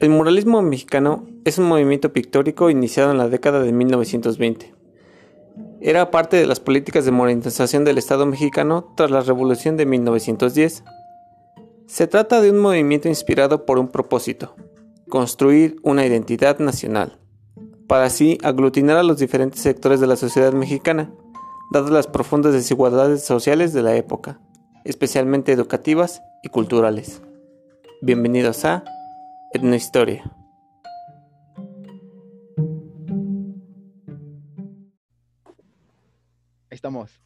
El muralismo mexicano es un movimiento pictórico iniciado en la década de 1920. Era parte de las políticas de modernización del Estado mexicano tras la Revolución de 1910. Se trata de un movimiento inspirado por un propósito, construir una identidad nacional, para así aglutinar a los diferentes sectores de la sociedad mexicana, dadas las profundas desigualdades sociales de la época, especialmente educativas y culturales. Bienvenidos a Etnohistoria. Ahí estamos.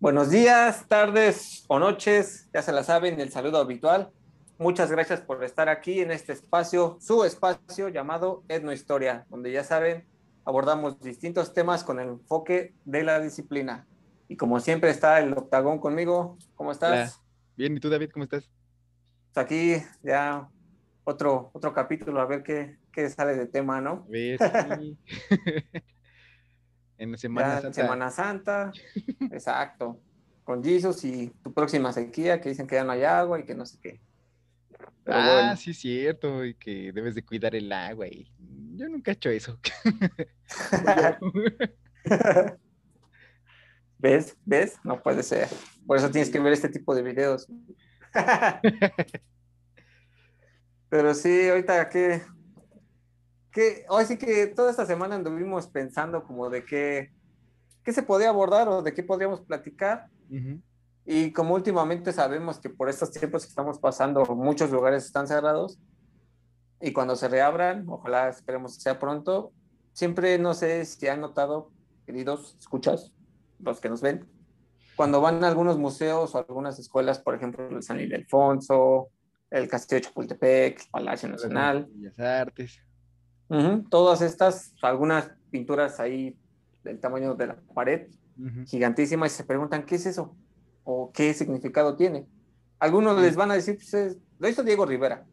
Buenos días, tardes o noches, ya se la saben, el saludo habitual. Muchas gracias por estar aquí en este espacio, su espacio llamado Etnohistoria, donde ya saben, abordamos distintos temas con el enfoque de la disciplina. Y como siempre está el octagón conmigo. ¿Cómo estás? Bien, ¿y tú David, cómo estás? Pues aquí ya otro, otro capítulo, a ver qué, qué sale de tema, ¿no? Sí. en Semana Santa. Semana Santa, exacto. Con Jesus y tu próxima sequía, que dicen que ya no hay agua y que no sé qué. Pero ah, bueno. sí, cierto, y que debes de cuidar el agua. Y yo nunca he hecho eso. ¿Ves? ¿Ves? No puede ser. Por eso tienes que ver este tipo de videos. Pero sí, ahorita que, que hoy sí que toda esta semana anduvimos pensando como de qué, qué se podía abordar o de qué podríamos platicar. Y como últimamente sabemos que por estos tiempos que estamos pasando muchos lugares están cerrados y cuando se reabran, ojalá esperemos que sea pronto, siempre no sé si han notado, queridos escuchas, los que nos ven, cuando van a algunos museos o algunas escuelas, por ejemplo, el San Ildefonso, el Castillo de Chapultepec, el Palacio Nacional. Bellas Artes. todas estas, algunas pinturas ahí del tamaño de la pared, gigantísimas, y se preguntan, ¿qué es eso? ¿O qué significado tiene? Algunos les van a decir, pues lo hizo Diego Rivera,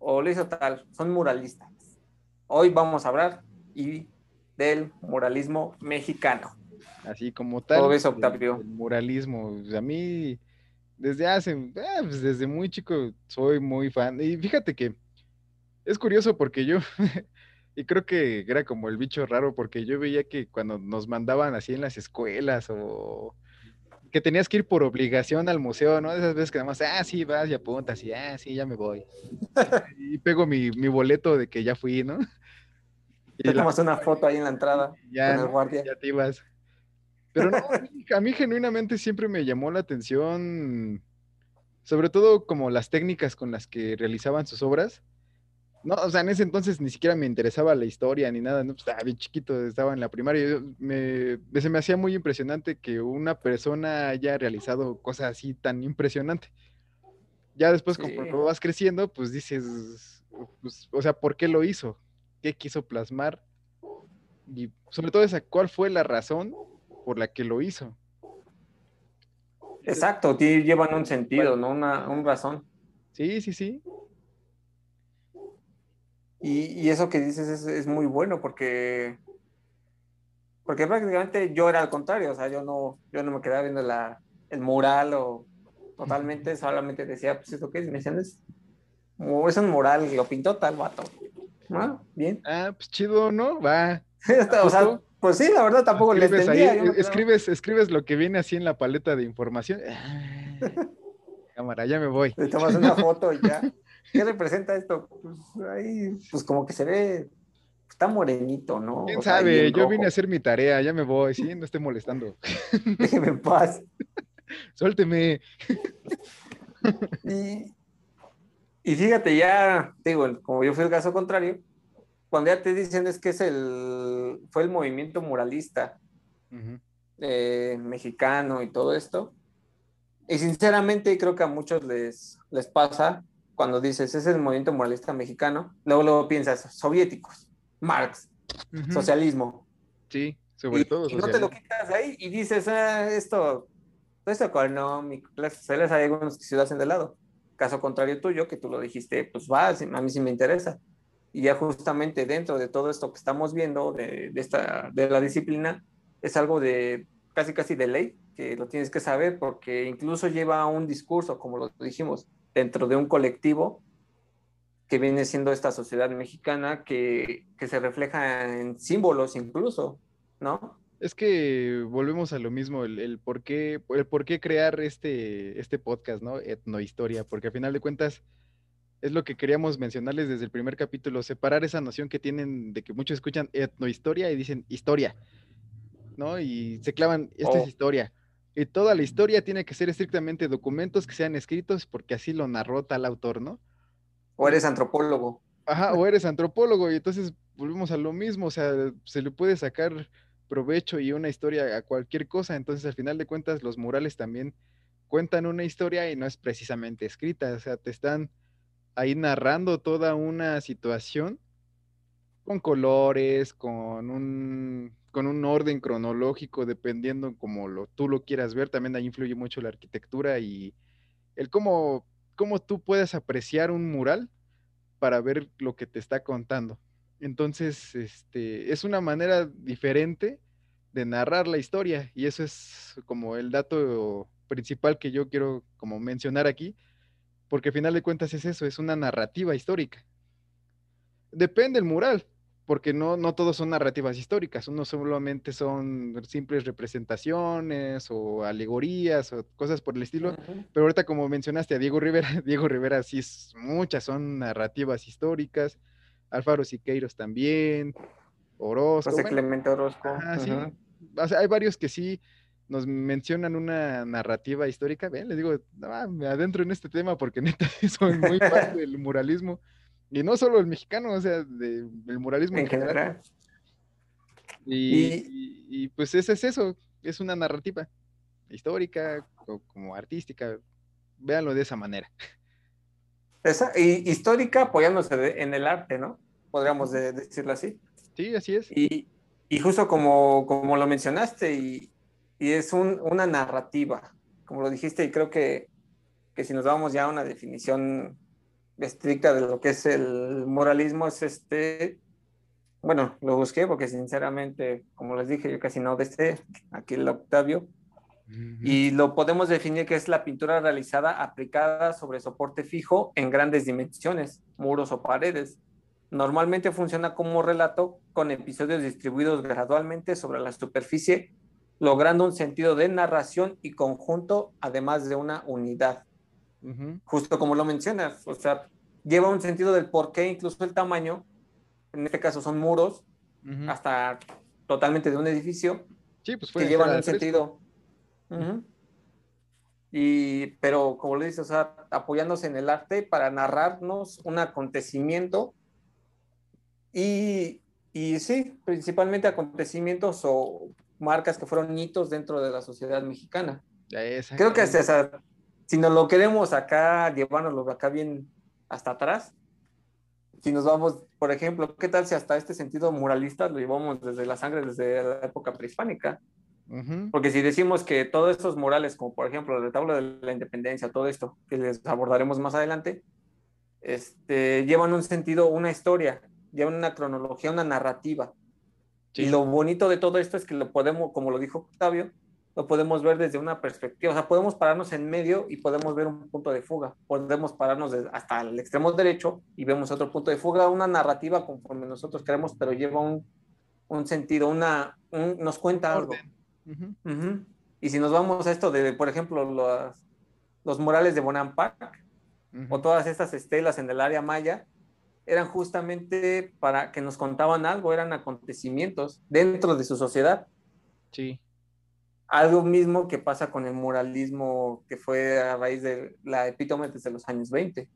o lo hizo tal, son muralistas. Hoy vamos a hablar y del muralismo mexicano. Así como tal. ves, Octavio? El, muralismo. A mí, desde hace, eh, pues, desde muy chico, soy muy fan. Y fíjate que es curioso porque yo, y creo que era como el bicho raro, porque yo veía que cuando nos mandaban así en las escuelas o que tenías que ir por obligación al museo, ¿no? Esas veces que nada más, ah, sí, vas y apuntas, y ah, sí, ya me voy. y pego mi, mi boleto de que ya fui, ¿no? Y tomas una foto ahí en la entrada ya, con el guardia. Ya te ibas. Pero no, a mí genuinamente siempre me llamó la atención, sobre todo como las técnicas con las que realizaban sus obras. No, o sea, en ese entonces ni siquiera me interesaba la historia ni nada, no, pues, estaba bien chiquito, estaba en la primaria. Me, se me hacía muy impresionante que una persona haya realizado cosas así tan impresionante. Ya después, como vas creciendo, pues dices, pues, o sea, ¿por qué lo hizo? ¿Qué quiso plasmar? Y sobre todo esa, ¿cuál fue la razón por la que lo hizo. Exacto, llevan un sentido, ¿no? Una, razón. Sí, sí, sí. Y, eso que dices es, muy bueno porque, porque prácticamente yo era al contrario, o sea, yo no, yo no me quedaba viendo la, el mural o totalmente, solamente decía, pues esto qué es, me decían, es, es un mural, lo pintó tal vato. Ah, bien. Ah, pues chido, ¿no? Va. o sea, pues sí, la verdad tampoco le entendía. escribes, escribes lo que viene así en la paleta de información. Cámara, ya me voy. Te tomas una foto y ya. ¿Qué representa esto? Pues ahí, pues como que se ve, está morenito, ¿no? ¿Quién sabe? Yo vine a hacer mi tarea, ya me voy, sí, no esté molestando. Déjeme en paz. Suélteme. y, y fíjate, ya, digo, como yo fui el caso contrario, cuando ya te dicen es que es el, fue el movimiento muralista eh, mexicano y todo esto. Y sinceramente creo que a muchos les, les pasa cuando dices es el movimiento muralista mexicano, luego, luego piensas soviéticos, Marx, socialismo. Sí, sobre todo. Y no te lo quitas ahí y dices, ah, esto, esto económico, sociales hay algunos que se hacen de lado. Caso contrario tuyo, que tú lo dijiste, pues va, a mí sí me interesa. Y ya justamente dentro de todo esto que estamos viendo de, esta, de la disciplina, es algo de casi casi de ley, que lo tienes que saber porque incluso lleva un discurso, como lo dijimos, dentro de un colectivo que viene siendo esta sociedad mexicana que, que se refleja en símbolos incluso, ¿no? Es que volvemos a lo mismo, el, por, qué, el por qué crear este, este podcast, ¿no? Etnohistoria, porque al final de cuentas es lo que queríamos mencionarles desde el primer capítulo, separar esa noción que tienen de que muchos escuchan etnohistoria y dicen historia, ¿no? Y se clavan, esto es oh. historia. Y toda la historia tiene que ser estrictamente documentos que sean escritos porque así lo narró tal autor, ¿no? O eres antropólogo. Ajá, o eres antropólogo y entonces volvemos a lo mismo, o sea, se le puede sacar provecho y una historia a cualquier cosa, entonces al final de cuentas los murales también cuentan una historia y no es precisamente escrita, o sea, te están ahí narrando toda una situación con colores, con un, con un orden cronológico, dependiendo como tú lo quieras ver, también ahí influye mucho la arquitectura y el cómo, cómo tú puedes apreciar un mural para ver lo que te está contando. Entonces, este, es una manera diferente de narrar la historia y eso es como el dato principal que yo quiero como mencionar aquí, porque al final de cuentas es eso, es una narrativa histórica. Depende el mural, porque no, no todos son narrativas históricas, uno solamente son simples representaciones o alegorías o cosas por el estilo, pero ahorita como mencionaste a Diego Rivera, Diego Rivera sí muchas son narrativas históricas, Alfaro Siqueiros también, Orozco. José Clemente Orozco. sí. hay varios que sí nos mencionan una narrativa histórica. Ven, les digo, me adentro en este tema porque neta soy muy parte del muralismo. Y no solo el mexicano, o sea, del muralismo en, general. Y, pues ese es eso, es una narrativa histórica o como artística. Véanlo de esa manera. Esa, y histórica apoyándose en el arte, ¿no? Podríamos decirlo así. Sí, así es. Y, justo como, como lo mencionaste, y, es una narrativa, como lo dijiste, y creo que, si nos vamos ya a una definición estricta de lo que es el moralismo, es este, bueno, lo busqué porque sinceramente, como les dije, yo casi no de este, aquí el Octavio, y lo podemos definir que es la pintura realizada aplicada sobre soporte fijo en grandes dimensiones, muros o paredes. Normalmente funciona como relato con episodios distribuidos gradualmente sobre la superficie, logrando un sentido de narración y conjunto, además de una unidad. Justo como lo mencionas, o sea, lleva un sentido del por qué, incluso el tamaño, en este caso son muros, hasta totalmente de un edificio, sí, pues que llevan un sentido. Y, pero como le dices, o sea, apoyándose en el arte para narrarnos un acontecimiento. Y, y sí, principalmente acontecimientos o marcas que fueron hitos dentro de la sociedad mexicana. Creo que si nos lo queremos acá, llevárnoslo acá bien hasta atrás, si nos vamos, por ejemplo, ¿qué tal si hasta este sentido muralista lo llevamos desde la sangre, desde la época prehispánica? Porque si decimos que todos estos murales, como por ejemplo el retablo de la independencia, todo esto, que les abordaremos más adelante, este, llevan un sentido, una historia, llevan una cronología, una narrativa. Y lo bonito de todo esto es que lo podemos, como lo dijo Octavio, lo podemos ver desde una perspectiva, o sea, podemos pararnos en medio y podemos ver un punto de fuga, podemos pararnos hasta el extremo derecho y vemos otro punto de fuga, una narrativa conforme nosotros queremos, pero lleva un, un sentido, una, nos cuenta algo. Y si nos vamos a esto de, por ejemplo, los, los murales de Bonampak o todas estas estelas en el área maya, eran justamente para que nos contaban algo, eran acontecimientos dentro de su sociedad. Sí. Algo mismo que pasa con el muralismo que fue a raíz de la epítome desde los años 20.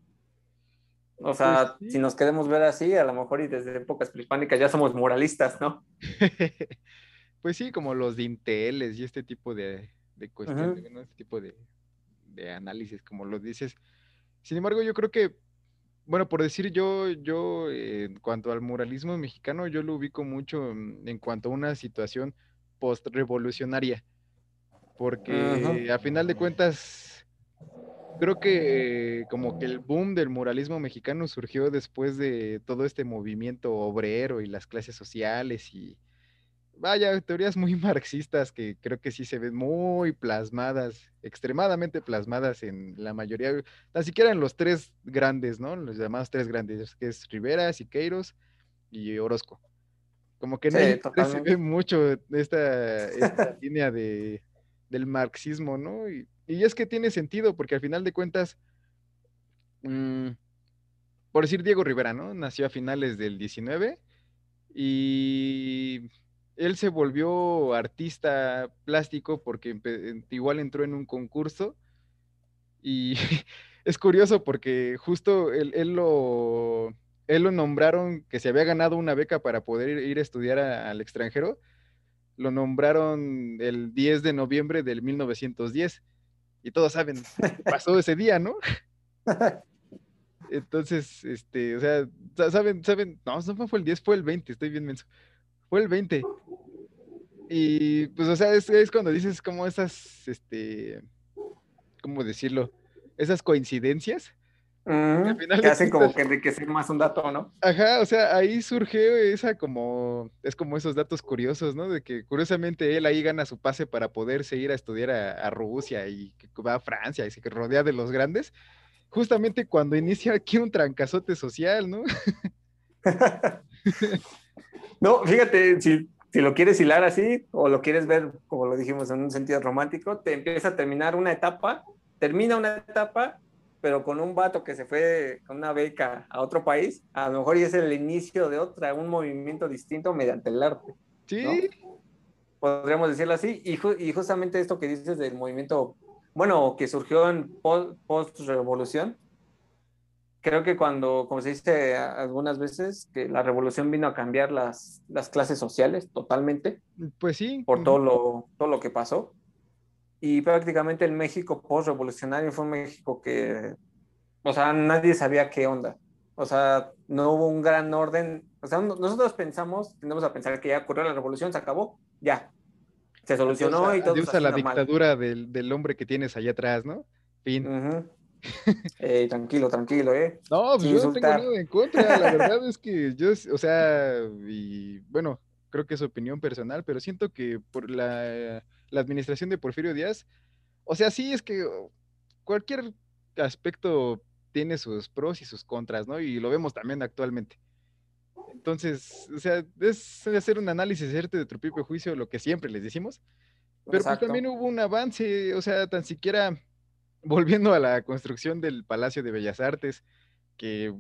O sea, pues si nos queremos ver así, a lo mejor y desde épocas prehispánicas ya somos muralistas, ¿no? Pues sí, como los dinteles y este tipo de, cuestiones, este tipo de, análisis, como lo dices. Sin embargo, yo creo que, bueno, por decir yo, yo en cuanto al muralismo mexicano, yo lo ubico mucho en, cuanto a una situación post-revolucionaria, porque a final de cuentas, creo que como que el boom del muralismo mexicano surgió después de todo este movimiento obrero y las clases sociales y vaya, teorías muy marxistas que creo que sí se ven muy plasmadas, extremadamente plasmadas en la mayoría, tan siquiera en los tres grandes, ¿no? Los llamados tres grandes, que es Rivera, Siqueiros y Orozco. Como que no se ve mucho esta, esta línea de, del marxismo, ¿no? Y, es que tiene sentido, porque al final de cuentas, mm, por decir Diego Rivera, ¿no? Nació a finales del 19 y él se volvió artista plástico porque igual entró en un concurso y es curioso porque justo él, lo, él lo nombraron que se había ganado una beca para poder ir a estudiar al extranjero, lo nombraron el 10 de noviembre del 1910 y todos saben pasó ese día, ¿no? Entonces, este, o sea, saben, saben, no, no fue el 10, fue el 20, estoy bien menso. Fue el 20. Y pues, o sea, es, es cuando dices como esas, este, ¿cómo decirlo? Esas coincidencias. que hacen como que enriquecer más un dato, ¿no? Ajá, o sea, ahí surge esa como, es como esos datos curiosos, ¿no? De que curiosamente él ahí gana su pase para poder seguir a estudiar a, a Rusia y que va a Francia y se rodea de los grandes justamente cuando inicia aquí un trancazote social, ¿no? no, fíjate, si, lo quieres hilar así o lo quieres ver, como lo dijimos, en un sentido romántico, te empieza a terminar una etapa, termina una etapa, pero con un vato que se fue con una beca a otro país, a lo mejor es el inicio de otra, un movimiento distinto mediante el arte. Sí. Podríamos decirlo así. Y, y justamente esto que dices del movimiento bueno, que surgió en post-revolución. Creo que cuando, como se dice algunas veces, que la revolución vino a cambiar las, las clases sociales totalmente. Pues sí. Por todo lo, todo lo que pasó. Y prácticamente el México post-revolucionario fue un México que, o sea, nadie sabía qué onda. O sea, no hubo un gran orden. O sea, nosotros pensamos, tenemos a pensar que ya ocurrió la revolución, se acabó, ya, se solucionó y todo. Adiós a la dictadura del, del, hombre que tienes allá atrás, ¿no? Fin. Tranquilo, tranquilo, ¿eh? No, pues yo no tengo nada en contra. La verdad es que yo, o sea, y bueno, creo que es opinión personal, pero siento que por la, la administración de Porfirio Díaz, o sea, sí es que cualquier aspecto tiene sus pros y sus contras, ¿no? Y lo vemos también actualmente. Entonces, o sea, es hacer un análisis cierto de tu propio juicio, lo que siempre les decimos. Pero pues también hubo un avance, o sea, tan siquiera volviendo a la construcción del Palacio de Bellas Artes, que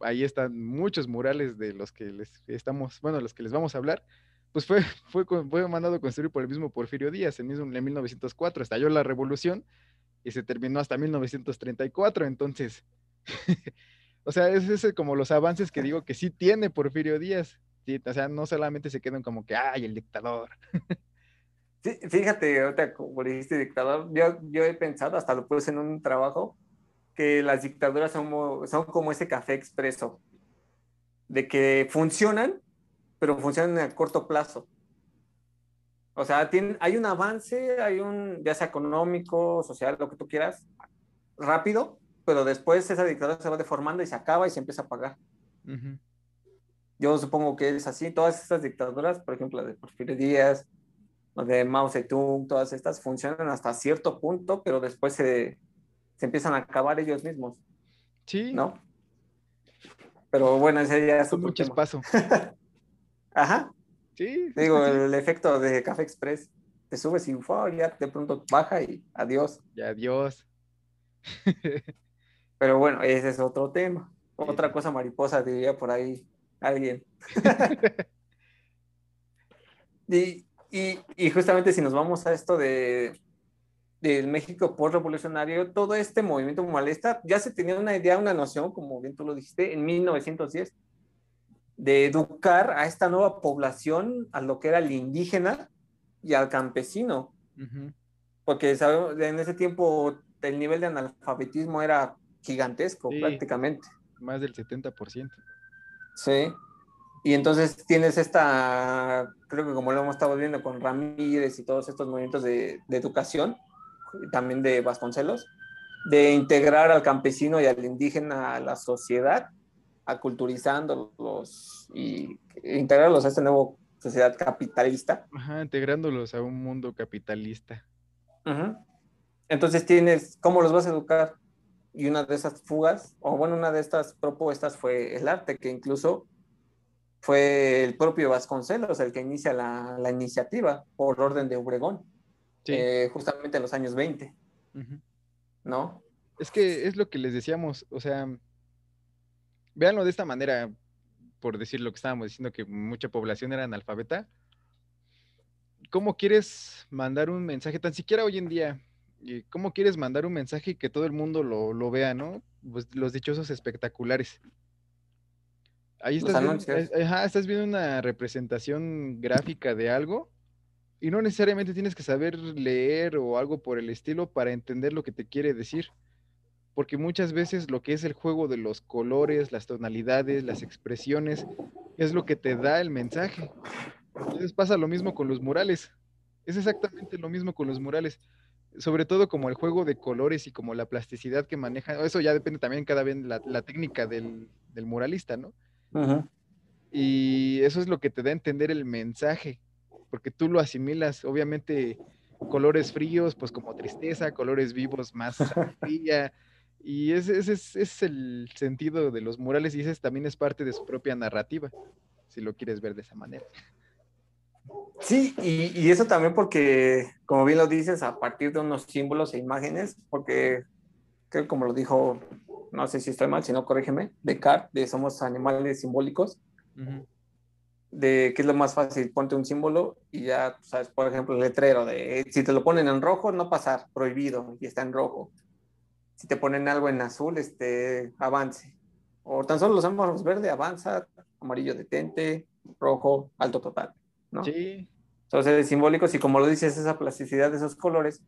ahí están muchos murales de los que les estamos, bueno, los que les vamos a hablar, pues fue, fue, mandado construir por el mismo Porfirio Díaz, en, en 1904, estalló la revolución y se terminó hasta 1934, entonces O sea, es ese como los avances que digo que sí tiene Porfirio Díaz. o sea, no solamente se quedan como que, ay, el dictador. Sí, fíjate, ahorita como dijiste dictador, yo, yo he pensado, hasta lo puse en un trabajo, que las dictaduras son, son como ese café expreso, de que funcionan, pero funcionan a corto plazo. O sea, tiene, hay un avance, hay un, ya sea económico, social, lo que tú quieras, rápido, pero después esa dictadura se va deformando y se acaba y se empieza a pagar. Yo supongo que es así. Todas estas dictaduras, por ejemplo, la de Porfirio Díaz, la de Mao Zedong, todas estas funcionan hasta cierto punto, pero después se, se empiezan a acabar ellos mismos. Sí. ¿No? Pero bueno, ese ya es mucho espacio. Ajá. Sí. Digo, el efecto de Café Express. Te subes y ya de pronto baja y adiós. Y adiós. Pero bueno, ese es otro tema. Otra cosa mariposa, diría por ahí alguien. y, y, justamente si nos vamos a esto de del México post-revolucionario, todo este movimiento malestar, ya se tenía una idea, una noción, como bien tú lo dijiste, en 1910, de educar a esta nueva población, a lo que era el indígena y al campesino. Porque sabemos, en ese tiempo el nivel de analfabetismo era gigantesco prácticamente. Más del 70%. Sí. Y entonces tienes esta, creo que como lo hemos estado viendo con Ramírez y todos estos movimientos de, de educación, también de Vasconcelos, de integrar al campesino y al indígena a la sociedad, aculturizándolos y integrarlos a este nuevo sociedad capitalista. Ajá, integrándolos a un mundo capitalista. Entonces tienes, ¿cómo los vas a educar? Y una de esas fugas, o bueno, una de estas propuestas fue el arte, que incluso fue el propio Vasconcelos el que inicia la, iniciativa por orden de Obregón, eh, justamente en los años 20. ¿No? Es que es lo que les decíamos, o sea, véanlo de esta manera, por decir lo que estábamos diciendo, que mucha población era analfabeta. ¿Cómo quieres mandar un mensaje, tan siquiera hoy en día, cómo quieres mandar un mensaje y que todo el mundo lo, vea, ¿no? Pues los dichosos espectaculares. Ahí estás viendo, eh, estás viendo una representación gráfica de algo y no necesariamente tienes que saber leer o algo por el estilo para entender lo que te quiere decir porque muchas veces lo que es el juego de los colores, las tonalidades, las expresiones, es lo que te da el mensaje. Entonces pasa lo mismo con los murales. Es exactamente lo mismo con los murales. Sobre todo como el juego de colores y como la plasticidad que maneja. Eso ya depende también cada vez la, la técnica del, muralista, ¿no? Y eso es lo que te da a entender el mensaje, porque tú lo asimilas, obviamente, colores fríos, pues como tristeza, colores vivos, más alegría, y ese, es, el sentido de los murales y ese también es parte de su propia narrativa, si lo quieres ver de esa manera. Sí, y, eso también porque, como bien lo dices, a partir de unos símbolos e imágenes, porque creo como lo dijo, no sé si estoy mal, si no, corrígeme, Descartes, de somos animales simbólicos, de qué es lo más fácil, ponte un símbolo y ya, sabes, por ejemplo, el letrero de si te lo ponen en rojo, no pasar, prohibido, y está en rojo si te ponen algo en azul, este, avance. O tan solo los semáforos verde, avanza, amarillo detente, rojo, alto total, ¿no? Sí. Entonces, simbólicos y como lo dices, esa plasticidad de esos colores.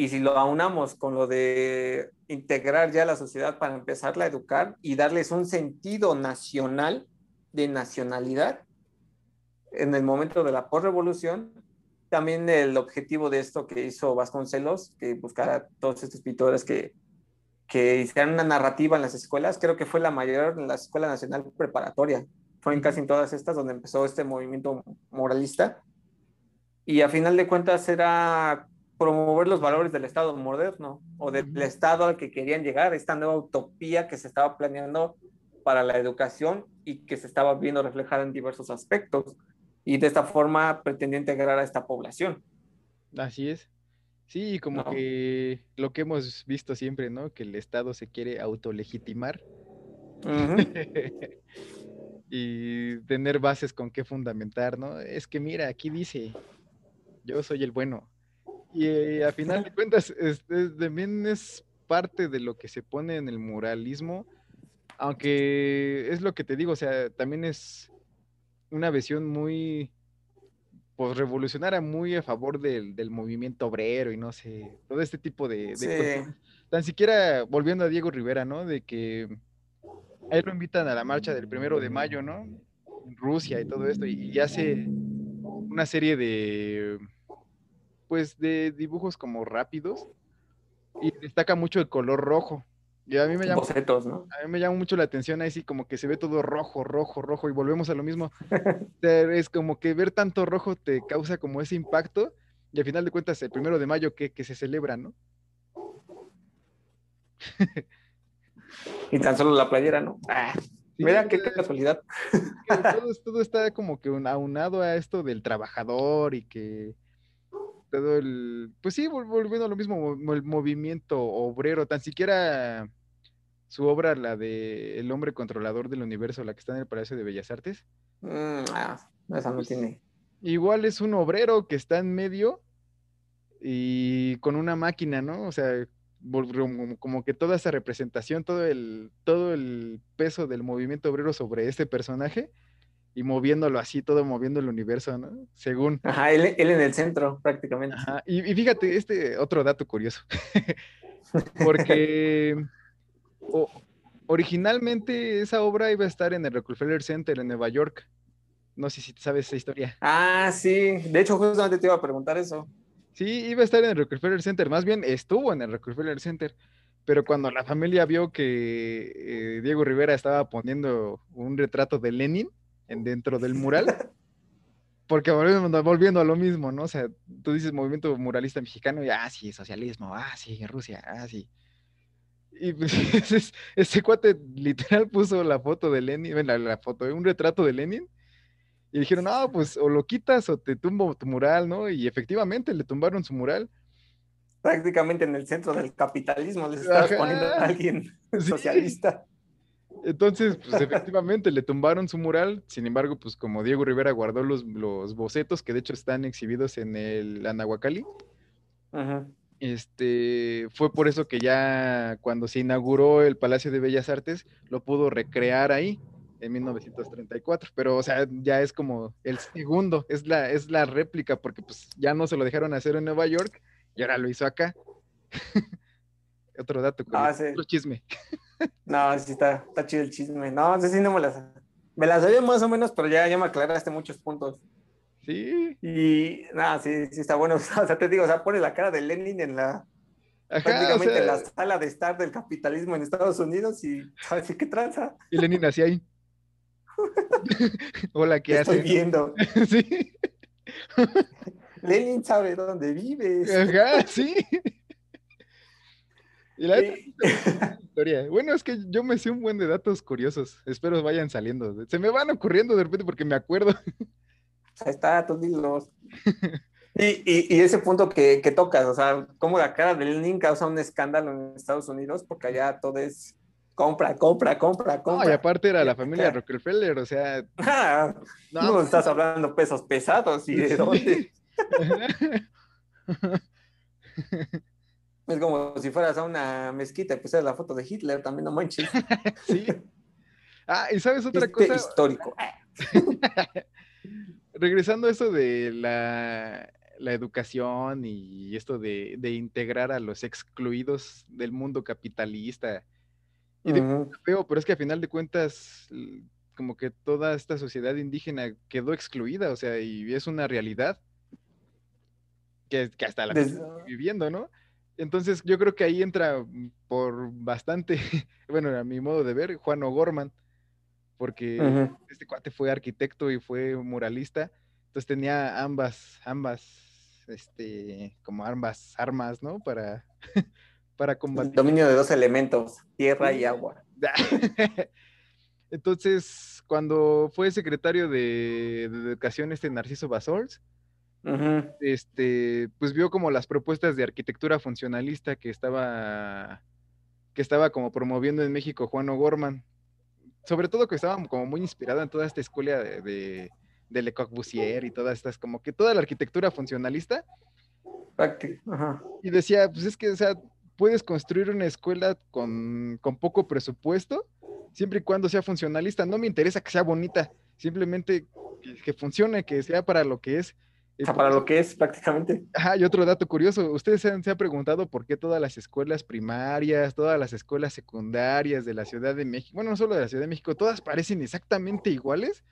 Y si lo aunamos con lo de integrar ya la sociedad para empezarla a educar y darles un sentido nacional de nacionalidad en el momento de la postrevolución, también el objetivo de esto que hizo Vasconcelos, que buscara todos estos pintores que, que hicieran una narrativa en las escuelas, creo que fue la mayor en la Escuela Nacional Preparatoria. Fue en casi todas estas donde empezó este movimiento moralista. Y a final de cuentas era promover los valores del Estado moderno o del Estado al que querían llegar, esta nueva utopía que se estaba planeando para la educación y que se estaba viendo reflejada en diversos aspectos y de esta forma pretendía integrar a esta población. Así es. Sí, como que lo que hemos visto siempre, ¿no? Que el Estado se quiere autolegitimar y tener bases con qué fundamentar, ¿no? Es que mira, aquí dice, yo soy el bueno. Y eh, a final de cuentas, también es parte de lo que se pone en el moralismo, aunque es lo que te digo, o sea, también es una visión muy, pues revolucionaria, muy a favor del, movimiento obrero y no sé, todo este tipo de, cosas. Tan siquiera volviendo a Diego Rivera, ¿no? De que a él lo invitan a la marcha del primero de mayo, ¿no? En Rusia y todo esto, y, y hace una serie de, pues, de dibujos como rápidos y destaca mucho el color rojo. Y a mí me llama, a mí me llama mucho la atención ahí sí como que se ve todo rojo, rojo, rojo y volvemos a lo mismo. es como que ver tanto rojo te causa como ese impacto y al final de cuentas el primero de mayo que, se celebra, ¿no? y tan solo la playera, ¿no? Ah, mira qué casualidad. todo, todo, está como que aunado a esto del trabajador y que todo el, pues sí, volviendo a lo mismo, el movimiento obrero, tan siquiera su obra, la de El hombre controlador del universo, la que está en el Palacio de Bellas Artes. Mm, ah, esa no pues, tiene. Igual es un obrero que está en medio y con una máquina, ¿no? O sea, como que toda esa representación, todo el, todo el peso del movimiento obrero sobre este personaje y moviéndolo así, todo moviendo el universo, ¿no? Según. Ajá, él, en el centro, prácticamente. Ajá, y, y, fíjate, este otro dato curioso. Porque originalmente esa obra iba a estar en el Rockefeller Center en Nueva York. No sé si sabes esa historia. Ah, sí. De hecho, justamente te iba a preguntar eso. Sí, iba a estar en el Rockefeller Center. Más bien estuvo en el Rockefeller Center. Pero cuando la familia vio que eh, Diego Rivera estaba poniendo un retrato de Lenin en, dentro del mural, porque volviendo, volviendo a lo mismo, ¿no? O sea, tú dices movimiento muralista mexicano y, ah, sí, socialismo, ah, sí, Rusia, ah, sí. Y pues ese, cuate literal puso la foto de Lenin, la, la foto, un retrato de Lenin, y dijeron, no, pues o lo quitas o te tumbo tu mural, ¿no? Y efectivamente le tumbaron su mural. Prácticamente en el centro del capitalismo les estabas poniendo a alguien socialista. Entonces, pues efectivamente le tumbaron su mural, sin embargo, pues como Diego Rivera guardó los, los bocetos que de hecho están exhibidos en el Anahuacalli, este, fue por eso que ya cuando se inauguró el Palacio de Bellas Artes, lo pudo recrear ahí en 1934, pero o sea, ya es como el segundo, es la, es la réplica, porque pues ya no se lo dejaron hacer en Nueva York y ahora lo hizo acá. Otro dato, ah, otro chisme. No, sí está, está chido el chisme. No, sé si no me las... Me las sabía más o menos, pero ya, ya me aclaraste muchos puntos. Sí. Y nada, sí, sí está bueno. O sea, te digo, o sea, pone la cara de Lenin en la... prácticamente en la sala de estar del capitalismo en Estados Unidos y así que tranza. Y Lenin hacía ahí. Hola, ¿qué haces? Estoy viendo. sí. Lenin sabe dónde vives. Ajá, sí. Y la historia. Bueno, es que yo me sé un buen de datos curiosos. Espero vayan saliendo. Se me van ocurriendo de repente porque me acuerdo. Ahí está, tú dilos. Y, y, ese punto que, que, tocas, o sea, cómo la cara de Lenin causa un escándalo en Estados Unidos, porque allá todo es compra, compra, compra, compra. No, y aparte era la familia Rockefeller, o sea. Ah, no, pues, estás hablando pesos pesados y de dónde. Es como si fueras a una mezquita y pusieras la foto de Hitler, también no manches. sí. Ah, y sabes otra este cosa. Histórico. Regresando a eso de la, educación y esto de, integrar a los excluidos del mundo capitalista. Y pero es que a final de cuentas, como que toda esta sociedad indígena quedó excluida, o sea, y es una realidad que, hasta la viviendo, ¿no? Entonces yo creo que ahí entra mm, por bastante, bueno, a mi modo de ver, Juan O'Gorman, porque este cuate fue arquitecto y fue muralista, entonces tenía ambas, ambas, este, como ambas armas, ¿no? Para, para combatir. dominio de dos elementos, tierra y agua. Entonces, cuando fue secretario de, de Educación este Narciso Basols, este, pues vio como las propuestas de arquitectura funcionalista que estaba, que estaba como promoviendo en México Juan O'Gorman. Sobre todo que estaba como muy inspirada en toda esta escuela de, de, Le Corbusier y todas estas, como que toda la arquitectura funcionalista. Y decía, pues es que, o sea, puedes construir una escuela con, con poco presupuesto, siempre y cuando sea funcionalista. No me interesa que sea bonita, simplemente que funcione, que sea para lo que es para lo que es prácticamente. Ajá, y otro dato curioso, ustedes se han, preguntado por qué todas las escuelas primarias, todas las escuelas secundarias de la Ciudad de México, bueno, no solo de la Ciudad de México, todas parecen exactamente iguales,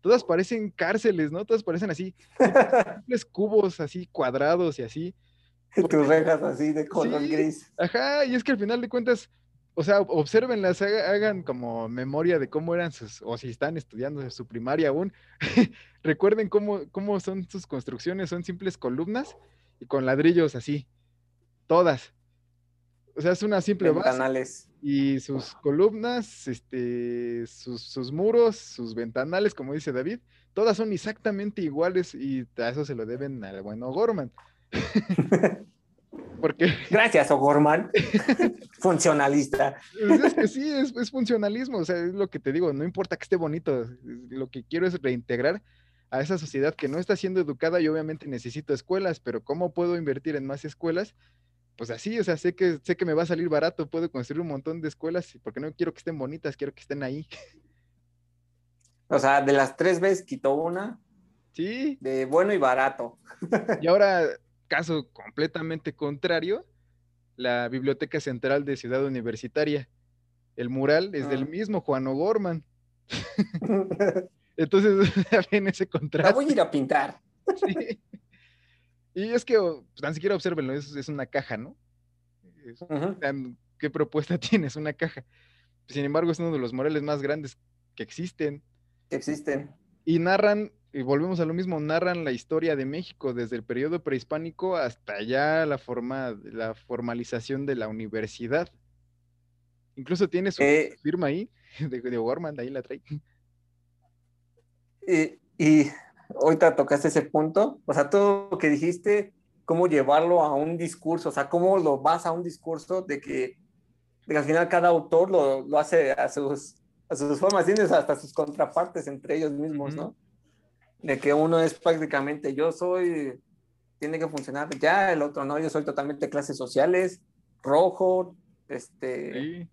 todas parecen cárceles, ¿no? Todas parecen así, simples cubos así cuadrados y así. Y tus rejas así de color gris. Ajá, y es que al final de cuentas, o sea, observenlas, hagan como memoria de cómo eran sus, o si están estudiando su primaria aún, recuerden cómo, cómo son sus construcciones, son simples columnas y con ladrillos así, todas. O sea, es una simple ventanales. Y sus columnas, este, sus, sus, muros, sus ventanales, como dice David, todas son exactamente iguales y a eso se lo deben al bueno Gorman. Porque... Gracias, O'Gorman. Funcionalista. Pues es que sí, es, funcionalismo, o sea, es lo que te digo, no importa que esté bonito, lo que quiero es reintegrar a esa sociedad que no está siendo educada y obviamente necesito escuelas, pero ¿cómo puedo invertir en más escuelas? Pues así, o sea, sé que, sé que me va a salir barato, puedo construir un montón de escuelas, porque no quiero que estén bonitas, quiero que estén ahí. O sea, de las tres veces quitó una. Sí. De bueno y barato. Y ahora caso completamente contrario, la Biblioteca Central de Ciudad Universitaria. El mural es del ah. mismo Juan O'Gorman. Entonces, en ese contraste. La voy a ir a pintar. Y es que, pues, tan siquiera observenlo, es, una caja, ¿no? ¿Qué propuesta tienes? Una caja. Sin embargo, es uno de los murales más grandes que existen. Que existen. Y narran y volvemos a lo mismo, narran la historia de México desde el periodo prehispánico hasta ya la, forma, la formalización de la universidad. Incluso tiene su Eh, firma ahí, de, de Gorman, ahí la trae. Y, y ahorita tocaste ese punto, o sea, todo lo que dijiste, cómo llevarlo a un discurso, o sea, cómo lo vas a un discurso de que, de que al final cada autor lo, lo hace a sus, a sus formas, tienes hasta sus contrapartes entre ellos mismos, ¿no? De que uno es prácticamente yo soy, tiene que funcionar ya, el otro no, yo soy totalmente clases sociales, rojo, este, Sí.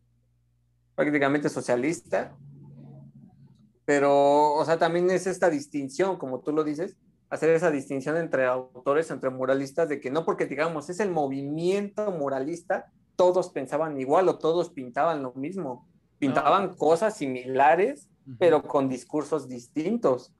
prácticamente socialista. Pero, o sea, también es esta distinción, como tú lo dices, hacer esa distinción entre autores, entre muralistas, de que no porque digamos es el movimiento muralista, todos pensaban igual o todos pintaban lo mismo. Pintaban cosas similares, pero con discursos distintos,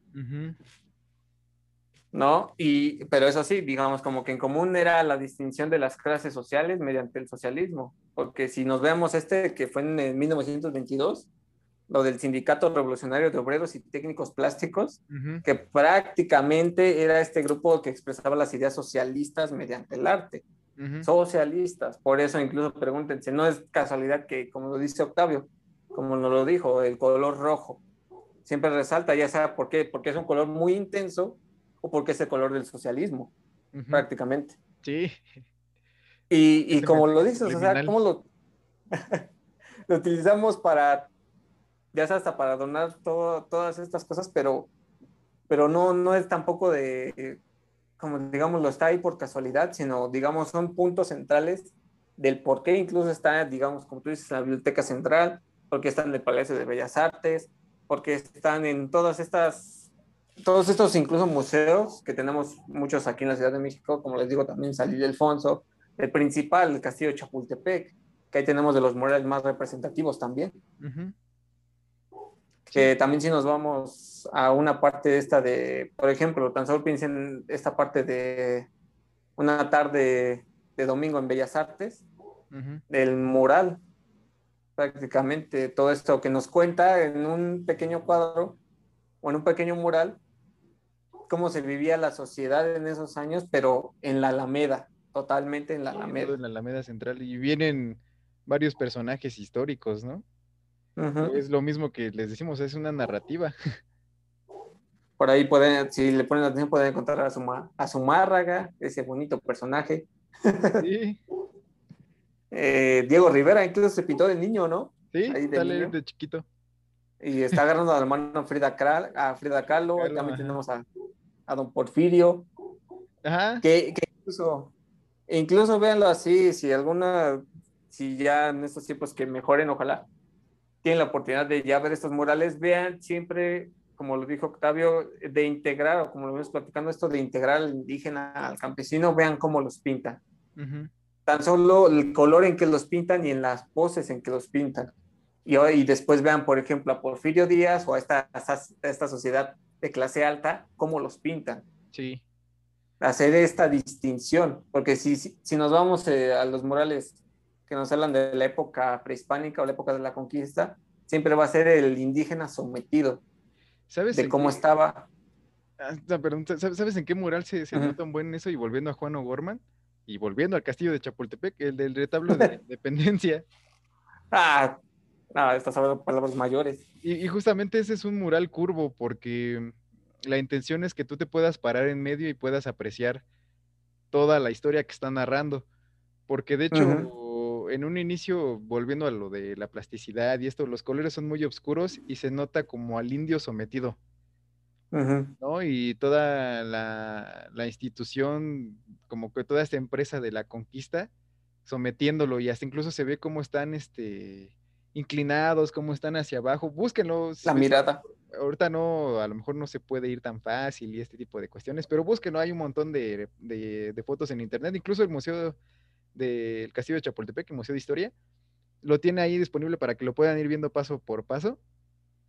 ¿no? Y, pero eso sí, digamos, como que en común era la distinción de las clases sociales mediante el socialismo. Porque si nos vemos este que fue en el 1922, lo del Sindicato Revolucionario de Obreros y Técnicos Plásticos, que prácticamente era este grupo que expresaba las ideas socialistas mediante el arte. Socialistas. Por eso incluso pregúntense, no es casualidad que, como lo dice Octavio, como nos lo dijo, el color rojo siempre resalta, ya sea por qué, porque es un color muy intenso o porque es el color del socialismo, prácticamente. Sí. Y, y como lo dices, o sea. ¿cómo lo, lo utilizamos para, ya sea hasta para donar todo- todas estas cosas, pero, pero no, no es tampoco de, como digamos, lo está ahí por casualidad, sino, digamos, son puntos centrales del por qué incluso está, digamos, como tú dices, la Biblioteca Central, porque está en el Palacio de Bellas Artes, porque están en todas estas, todos estos incluso museos que tenemos muchos aquí en la Ciudad de México, como les digo, también San Ildefonso, el principal, el Castillo de Chapultepec, que ahí tenemos de los murales más representativos también. Que también si nos vamos a una parte esta de, por ejemplo, tan solo piensen esta parte de una tarde de domingo en Bellas Artes, Ujú. del mural, prácticamente todo esto que nos cuenta en un pequeño cuadro o en un pequeño mural, cómo se vivía la sociedad en esos años, pero en la Alameda, totalmente en la Alameda. en la Alameda Central. Y vienen varios personajes históricos, ¿no? Es lo mismo que les decimos, es una narrativa. Por ahí pueden, si le ponen atención, pueden encontrar a su, ma- a su Márraga, ese bonito personaje. Sí, Eh, Diego Rivera incluso se pintó de niño, ¿no? sí, Ahí de sale niño. de chiquito. Y está agarrando a la mano Frida, Kral- a Frida Kahlo, Kahlo, también ajá. tenemos a, a don Porfirio, Ajá. que, que incluso, incluso véanlo así, si alguna, si ya en estos tiempos que mejoren, ojalá, tienen la oportunidad de ya ver estos murales, vean siempre, como lo dijo Octavio, de integrar, o como lo vemos platicando, esto de integrar al indígena, al campesino, vean cómo los pintan. Tan solo el color en que los pintan y en las poses en que los pintan. Y, después vean, por ejemplo, a Porfirio Díaz o a esta, a esta sociedad de clase alta, cómo los pintan Sí. hacer esta distinción, porque si, si, si nos vamos eh, a los murales que nos hablan de la época prehispánica o la época de la conquista, siempre va a ser el indígena sometido, ¿Sabes de cómo qué- estaba. Ah, perdón, ¿sabes, en qué mural se, se Ujú. nota un buen eso? Y volviendo a Juan O'Gorman, y volviendo al castillo de Chapultepec, el del retablo de independencia. Ah, no, estás hablando palabras mayores. Y, y justamente ese es un mural curvo, porque la intención es que tú te puedas parar en medio y puedas apreciar toda la historia que está narrando. Porque de hecho, en un inicio, volviendo a lo de la plasticidad y esto, los colores son muy oscuros y se nota como al indio sometido. ¿No? Y toda la, la institución, como que toda esta empresa de la conquista, sometiéndolo y hasta incluso se ve cómo están este, inclinados, cómo están hacia abajo. Búsquenlo. La mirada. Ahorita no, a lo mejor no se puede ir tan fácil y este tipo de cuestiones, pero búsquenlo, hay un montón de, de- de fotos en internet, incluso el Museo del Castillo de Chapultepec, el Museo de Historia, lo tiene ahí disponible para que lo puedan ir viendo paso por paso.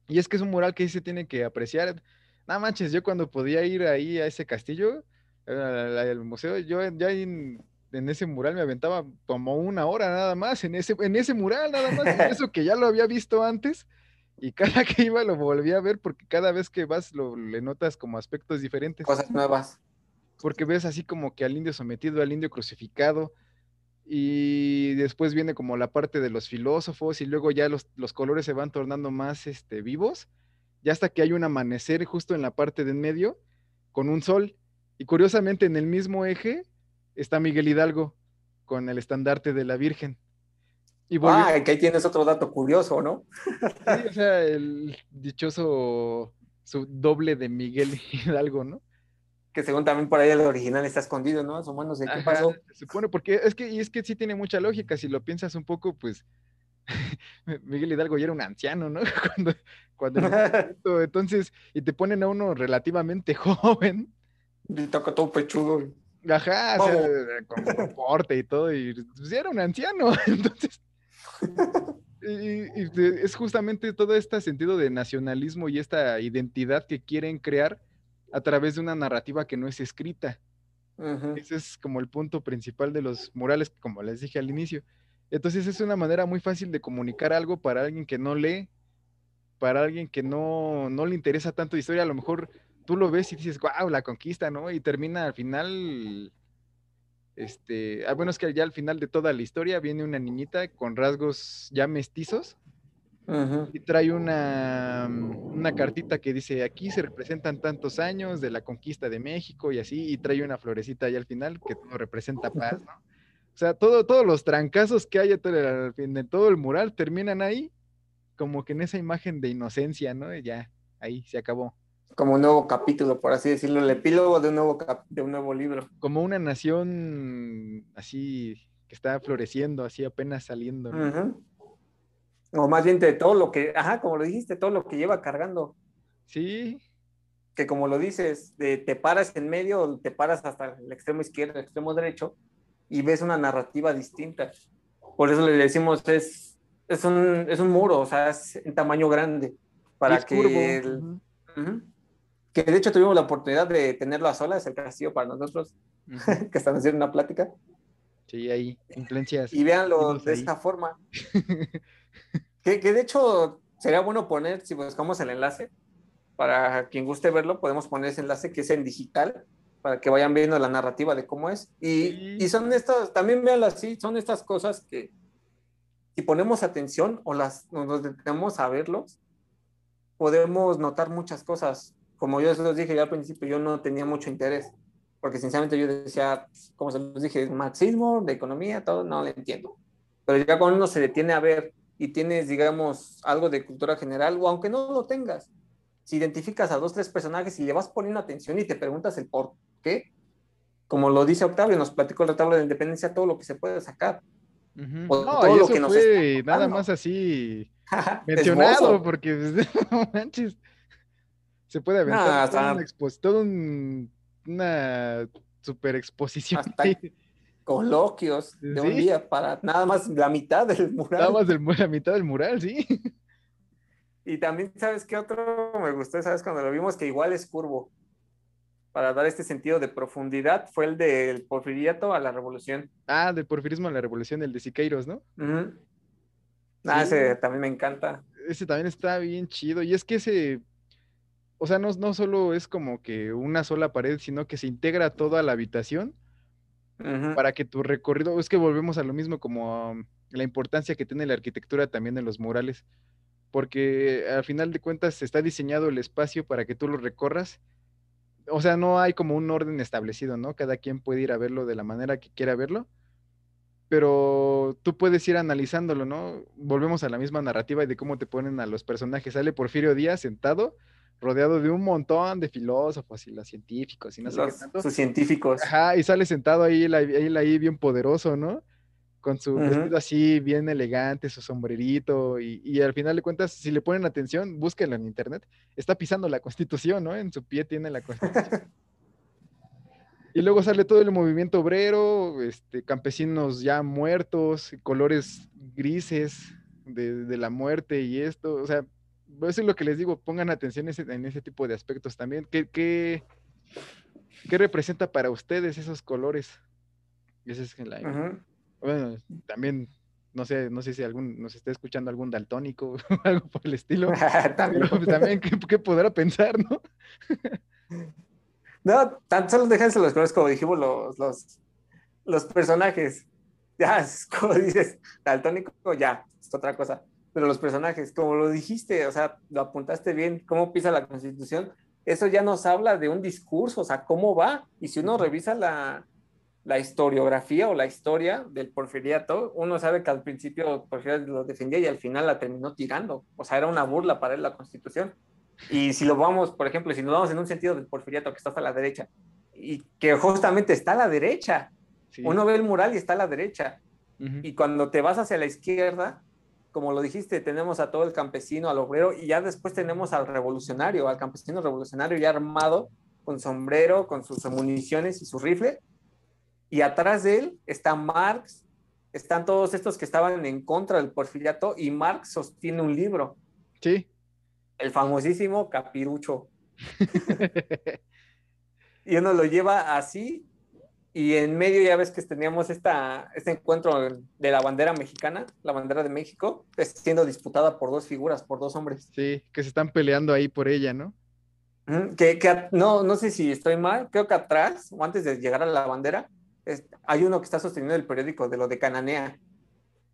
Y es que es un mural que se tiene que apreciar. No manches, yo cuando podía ir ahí a ese castillo, al, al museo, yo ya en, en ese mural me aventaba como una hora nada más, en ese, en ese mural nada más, eso que ya lo había visto antes, Y cada que iba lo volví a ver porque cada vez que vas lo, le notas como aspectos diferentes. Cosas nuevas. Porque ves así como que al indio sometido, al indio crucificado, y después viene como la parte de los filósofos y luego ya los, los colores se van tornando más este, vivos, ya hasta que hay un amanecer justo en la parte de en medio con un sol. Y curiosamente en el mismo eje está Miguel Hidalgo con el estandarte de la Virgen. Y ah, que ahí tienes otro dato curioso, ¿no? Sí, o sea, el dichoso su doble de Miguel Hidalgo, ¿no? Que según también por ahí el original está escondido, ¿no? o menos, ¿qué pasó? Se supone, porque es que, y es que sí tiene mucha lógica, si lo piensas un poco, pues Miguel Hidalgo ya era un anciano, ¿no? Cuando, cuando entonces, y te ponen a uno relativamente joven. Y toca todo pechudo. Ajá, o sea, con porte y todo, y pues era un anciano, entonces y, es justamente todo este sentido de nacionalismo y esta identidad que quieren crear a través de una narrativa que no es escrita. Ese es como el punto principal de los murales, como les dije al inicio. Entonces es una manera muy fácil de comunicar algo para alguien que no lee, para alguien que no, no le interesa tanto historia. A lo mejor tú lo ves y dices, wow, la conquista, ¿no? Y termina al final este, ah, bueno, es que ya al final de toda la historia viene una niñita con rasgos ya mestizos y trae una, mm, una cartita que dice, aquí se representan tantos años de la conquista de México y así, y trae una florecita ahí al final que todo representa paz, ¿no? O sea, todo, todos los trancazos que hay de todo el mural terminan ahí, como que en esa imagen de inocencia, ¿no? Y ya, ahí se acabó como un nuevo capítulo, por así decirlo, el epílogo de un nuevo, de un nuevo libro. Como una nación así que está floreciendo, así apenas saliendo. O más bien de todo lo que, ajá, como lo dijiste, todo lo que lleva cargando. Sí. Que como lo dices, de, te paras en medio, te paras hasta el extremo izquierdo, el extremo derecho, y ves una narrativa distinta. Por eso le decimos, es, es, un, es un muro, o sea, es en tamaño grande, para que... El, que de hecho tuvimos la oportunidad de tenerlo a solas, el castillo para nosotros, que están haciendo una plática. Sí, ahí, influencias. Y véanlo de esta forma. que, de hecho sería bueno poner, si buscamos el enlace, para quien guste verlo, podemos poner ese enlace que es en digital, para que vayan viendo la narrativa de cómo es. Y, y son estas, también véanlo así, son estas cosas que si ponemos atención o las, nos detenemos a verlos, podemos notar muchas cosas como yo se los dije ya al principio, yo no tenía mucho interés, porque sinceramente yo decía, como se los dije, marxismo, de economía, todo, no lo entiendo. Pero ya cuando uno se detiene a ver y tienes, digamos, algo de cultura general, o aunque no lo tengas, si identificas a dos, tres personajes y le vas poniendo atención y te preguntas el por qué, como lo dice Octavio, nos platicó el retablo de la independencia, todo lo que se puede sacar. no, todo lo que nos fue nada más así mencionado, porque no manches. Se puede aventar todo un una super exposición. coloquios de un día para nada más la mitad del mural. Nada más la mitad del mural, sí. Y también, ¿sabes qué otro me gustó? ¿Sabes? Cuando lo vimos que igual es curvo. Para dar este sentido de profundidad, fue el del porfiriato a la revolución. Ah, del porfirismo a la revolución, el de Siqueiros, ¿no? Ah, ese también me encanta. Ese también está bien chido. Y es que ese o sea, no, no solo es como que una sola pared, sino que se integra toda la habitación para que tu recorrido, es que volvemos a lo mismo como la importancia que tiene la arquitectura también en los murales, porque al final de cuentas está diseñado el espacio para que tú lo recorras. O sea, no hay como un orden establecido, ¿no? Cada quien puede ir a verlo de la manera que quiera verlo, pero tú puedes ir analizándolo, ¿no? Volvemos a la misma narrativa de cómo te ponen a los personajes. Sale Porfirio Díaz sentado rodeado de un montón de filósofos y los científicos y no sé qué tanto. Sus científicos. Ajá, y sale sentado ahí, ahí, ahí bien poderoso, ¿no? Con su vestido así bien elegante, su sombrerito, y, y, al final de cuentas, si le ponen atención, búsquenlo en internet, está pisando la constitución, ¿no? En su pie tiene la constitución. y luego sale todo el movimiento obrero, este, campesinos ya muertos, colores grises de, de la muerte y esto, o sea, eso es lo que les digo, pongan atención en ese, tipo de aspectos también. ¿Qué, qué, representa para ustedes esos colores? Ese es Bueno, también no sé, no sé si algún, nos está escuchando algún daltónico o algo por el estilo. también, Pero, pues, también ¿qué, qué podrá pensar, no? no, tan solo déjense los colores como dijimos los, los, los personajes. Ya, como dices, daltónico, ya, es otra cosa. Pero los personajes, como lo dijiste, o sea, lo apuntaste bien, cómo pisa la constitución, eso ya nos habla de un discurso, o sea, cómo va. Y si uno revisa la, la historiografía o la historia del porfiriato, uno sabe que al principio Porfiriato lo defendía y al final la terminó tirando. O sea, era una burla para él la constitución. Y si lo vamos, por ejemplo, si nos vamos en un sentido del porfiriato que está hasta la derecha, y que justamente está a la derecha, Sí. uno ve el mural y está a la derecha. Y cuando te vas hacia la izquierda, como lo dijiste, tenemos a todo el campesino, al obrero, y ya después tenemos al revolucionario, al campesino revolucionario ya armado, con sombrero, con sus municiones y su rifle. Y atrás de él está Marx, están todos estos que estaban en contra del porfiriato, y Marx sostiene un libro, Sí. el famosísimo Capirucho. Y uno lo lleva así, y en medio ya ves que teníamos esta, este encuentro de la bandera mexicana, la bandera de México, siendo disputada por dos figuras, por dos hombres. Sí, que se están peleando ahí por ella, ¿no? Que, no, no sé si estoy mal, creo que atrás, o antes de llegar a la bandera, es- hay uno que está sosteniendo el periódico de lo de Cananea,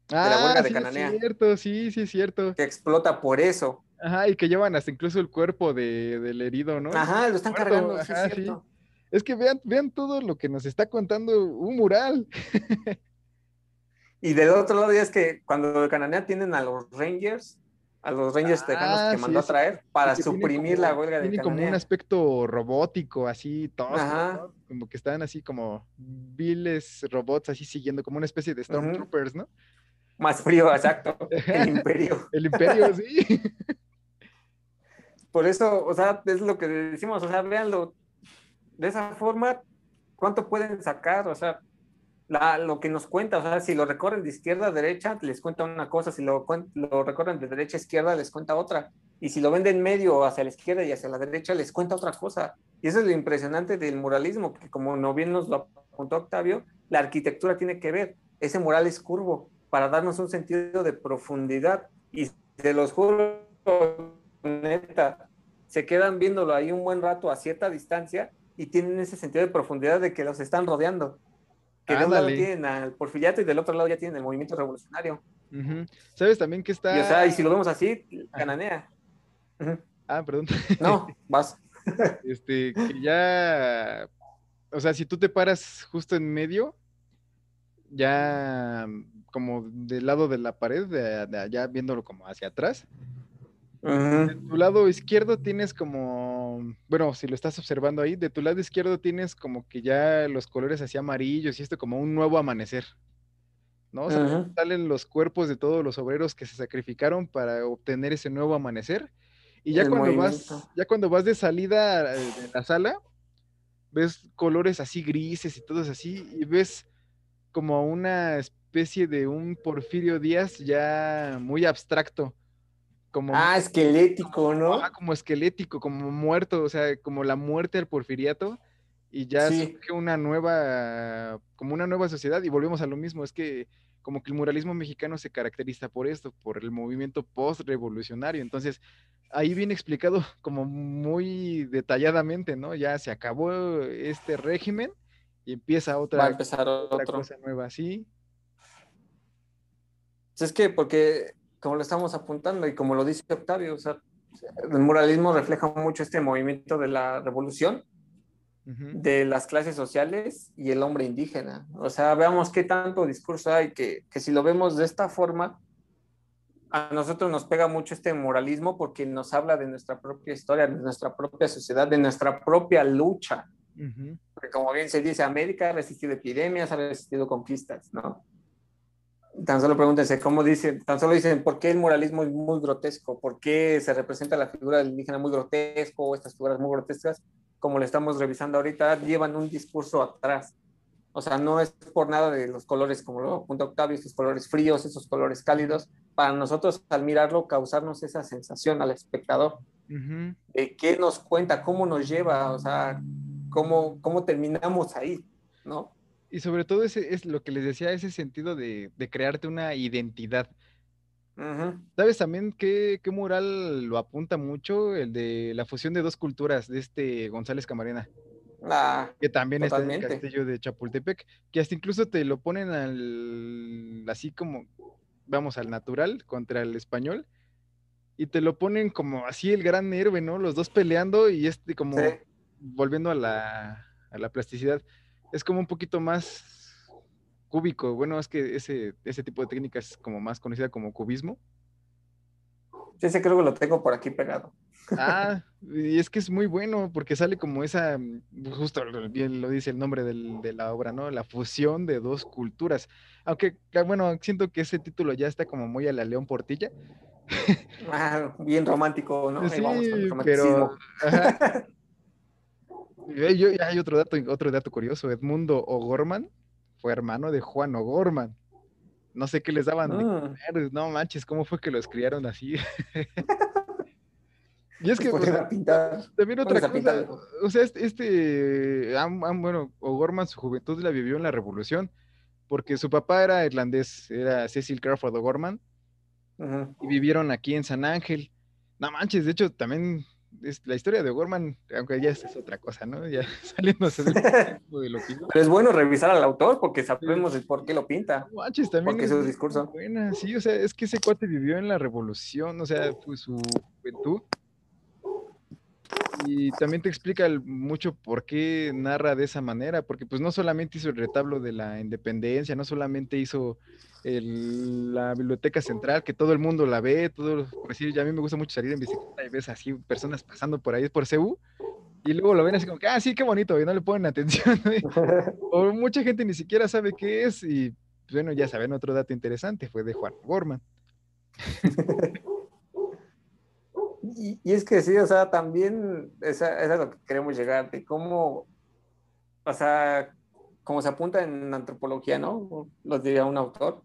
la huelga de sí, Cananea. es cierto, sí, sí, es cierto. que explota por eso. Ajá, y que llevan hasta incluso el cuerpo de, del herido, ¿no? Ajá, lo están Muerto, cargando, sí, es cierto. Es que vean, vean todo lo que nos está contando un mural. Y del otro lado ya es que cuando de Cananea tienen a los Rangers, a los Rangers Ah, tejanos que sí, mandó a traer para suprimir como- la huelga de Tiene como un aspecto robótico, así. ¿no? Como que están así como viles robots, así siguiendo, como una especie de Stormtroopers, ¿no? Más frío, exacto. El imperio. El imperio, sí. Por eso, o sea, es lo que decimos, o sea, véanlo de esa forma, ¿cuánto pueden sacar? O sea, la- lo que nos cuenta, o sea, si lo recorren de izquierda a derecha, les cuenta una cosa, si lo, lo recorren de derecha a izquierda, les cuenta otra. Y si lo ven de en medio hacia la izquierda y hacia la derecha, les cuenta otra cosa. Y eso es lo impresionante del muralismo, que como no bien nos lo apuntó Octavio, la arquitectura tiene que ver. Ese mural es curvo para darnos un sentido de profundidad. Y se los juro, neta, se quedan viéndolo ahí un buen rato a cierta distancia y tienen ese sentido de profundidad de que los están rodeando. Que de un lado tienen al porfiriato y del otro lado ya tienen el movimiento revolucionario. ¿Sabes también que está? Y o sea, y si lo vemos así, cananea. Ah, perdón. No, vas. Este, que ya, o sea, si tú te paras justo en medio, ya como del lado de la pared, de, de allá viéndolo como hacia atrás, de tu lado izquierdo tienes como, bueno, si lo estás observando ahí, de tu lado izquierdo tienes como que ya los colores así amarillos y esto como un nuevo amanecer. ¿No? O sea, salen los cuerpos de todos los obreros que se sacrificaron para obtener ese nuevo amanecer. Y ya El cuando vas, ya cuando vas de salida eh, de la sala, ves colores así grises y todos así, y ves como una especie de un Porfirio Díaz ya muy abstracto, como, Ah, esquelético, ¿no? ajá, como esquelético, como muerto, o sea, como la muerte al porfiriato, y ya Sí. surge una nueva, como una nueva sociedad, y volvemos a lo mismo, es que como que el muralismo mexicano se caracteriza por esto, por el movimiento post-revolucionario, entonces ahí viene explicado como muy detalladamente, ¿no? Ya se acabó este régimen y empieza Va a otra, empezar otra otro. cosa nueva, ¿sí? Es que porque, como lo estamos apuntando y como lo dice Octavio, o sea, el muralismo refleja mucho este movimiento de la revolución, de las clases sociales y el hombre indígena. O sea, veamos qué tanto discurso hay, que, que si lo vemos de esta forma, a nosotros nos pega mucho este moralismo porque nos habla de nuestra propia historia, de nuestra propia sociedad, de nuestra propia lucha. Ujú. Porque como bien se dice, América ha resistido epidemias, ha resistido conquistas, ¿no? Tan solo pregúntense cómo dicen, tan solo dicen por qué el moralismo es muy grotesco, por qué se representa la figura del indígena muy grotesco, estas figuras muy grotescas, como lo estamos revisando ahorita, llevan un discurso atrás. O sea, no es por nada de los colores, como lo apunta Octavio, esos colores fríos, esos colores cálidos, para nosotros al mirarlo causarnos esa sensación al espectador Ujú. de qué nos cuenta, cómo nos lleva, o sea, cómo, cómo terminamos ahí, ¿no? Y sobre todo ese es lo que les decía, ese sentido de, de crearte una identidad. Ujú. ¿Sabes también qué, qué mural lo apunta mucho? El de la fusión de dos culturas de este González Camarena, Ah, que también está en el Totalmente. castillo de Chapultepec, que hasta incluso te lo ponen al, así como, vamos, al natural contra el español, y te lo ponen como así el gran héroe, ¿no? Los dos peleando y este como sí. volviendo a la, a la plasticidad, es como un poquito más cúbico. Bueno, es que ese, ese tipo de técnica es como más conocida como cubismo. Sí, sí, creo que lo tengo por aquí pegado. Ah, y es que es muy bueno porque sale como esa, mm, justo bien lo dice el nombre del- de la obra, ¿no? La fusión de dos culturas. Aunque, ah, bueno, siento que ese título ya está como muy a la León Portilla. Ah, bien romántico, ¿no? Ahí vamos con el pero romanticismo. ajá. Y yo- hay otro dato, otro dato curioso. Edmundo O'Gorman fue hermano de Juan O'Gorman. No sé qué les daban de Mm, comer, no manches, ¿cómo fue que los criaron así? Y es que, poner sea, a pintar. también otra cosa, pintar. o sea, este, este Am- Am- bueno, O'Gorman su juventud la vivió en la Revolución, porque su papá era irlandés, era Cecil Crawford O'Gorman, y vivieron aquí en San Ángel. No manches, de hecho, también es la historia de O'Gorman, aunque ya es otra cosa, ¿no? Ya saliéndose de lo que. Pero es bueno revisar al autor porque sabemos el por qué lo pinta. Manches, también Porque es su discurso. buena, sí, o sea, es que ese cuate vivió en la revolución, o sea, fue su juventud. Y también te explica mucho por qué narra de esa manera, porque pues no solamente hizo el retablo de la independencia, no solamente hizo el- la biblioteca central, que todo el mundo la ve, todo, por decir, ya a mí me gusta mucho salir en bicicleta y ves así personas pasando por ahí, por CU, y luego lo ven así como que, ah, sí, qué bonito, y no le ponen atención. O mucha gente ni siquiera sabe qué es y pues, bueno, ya saben, otro dato interesante fue de Juan Gorman. Y, y es que sí, o sea, también esa, es a lo que queremos llegar, de cómo, o sea, como se apunta en antropología, ¿no? Lo diría un autor,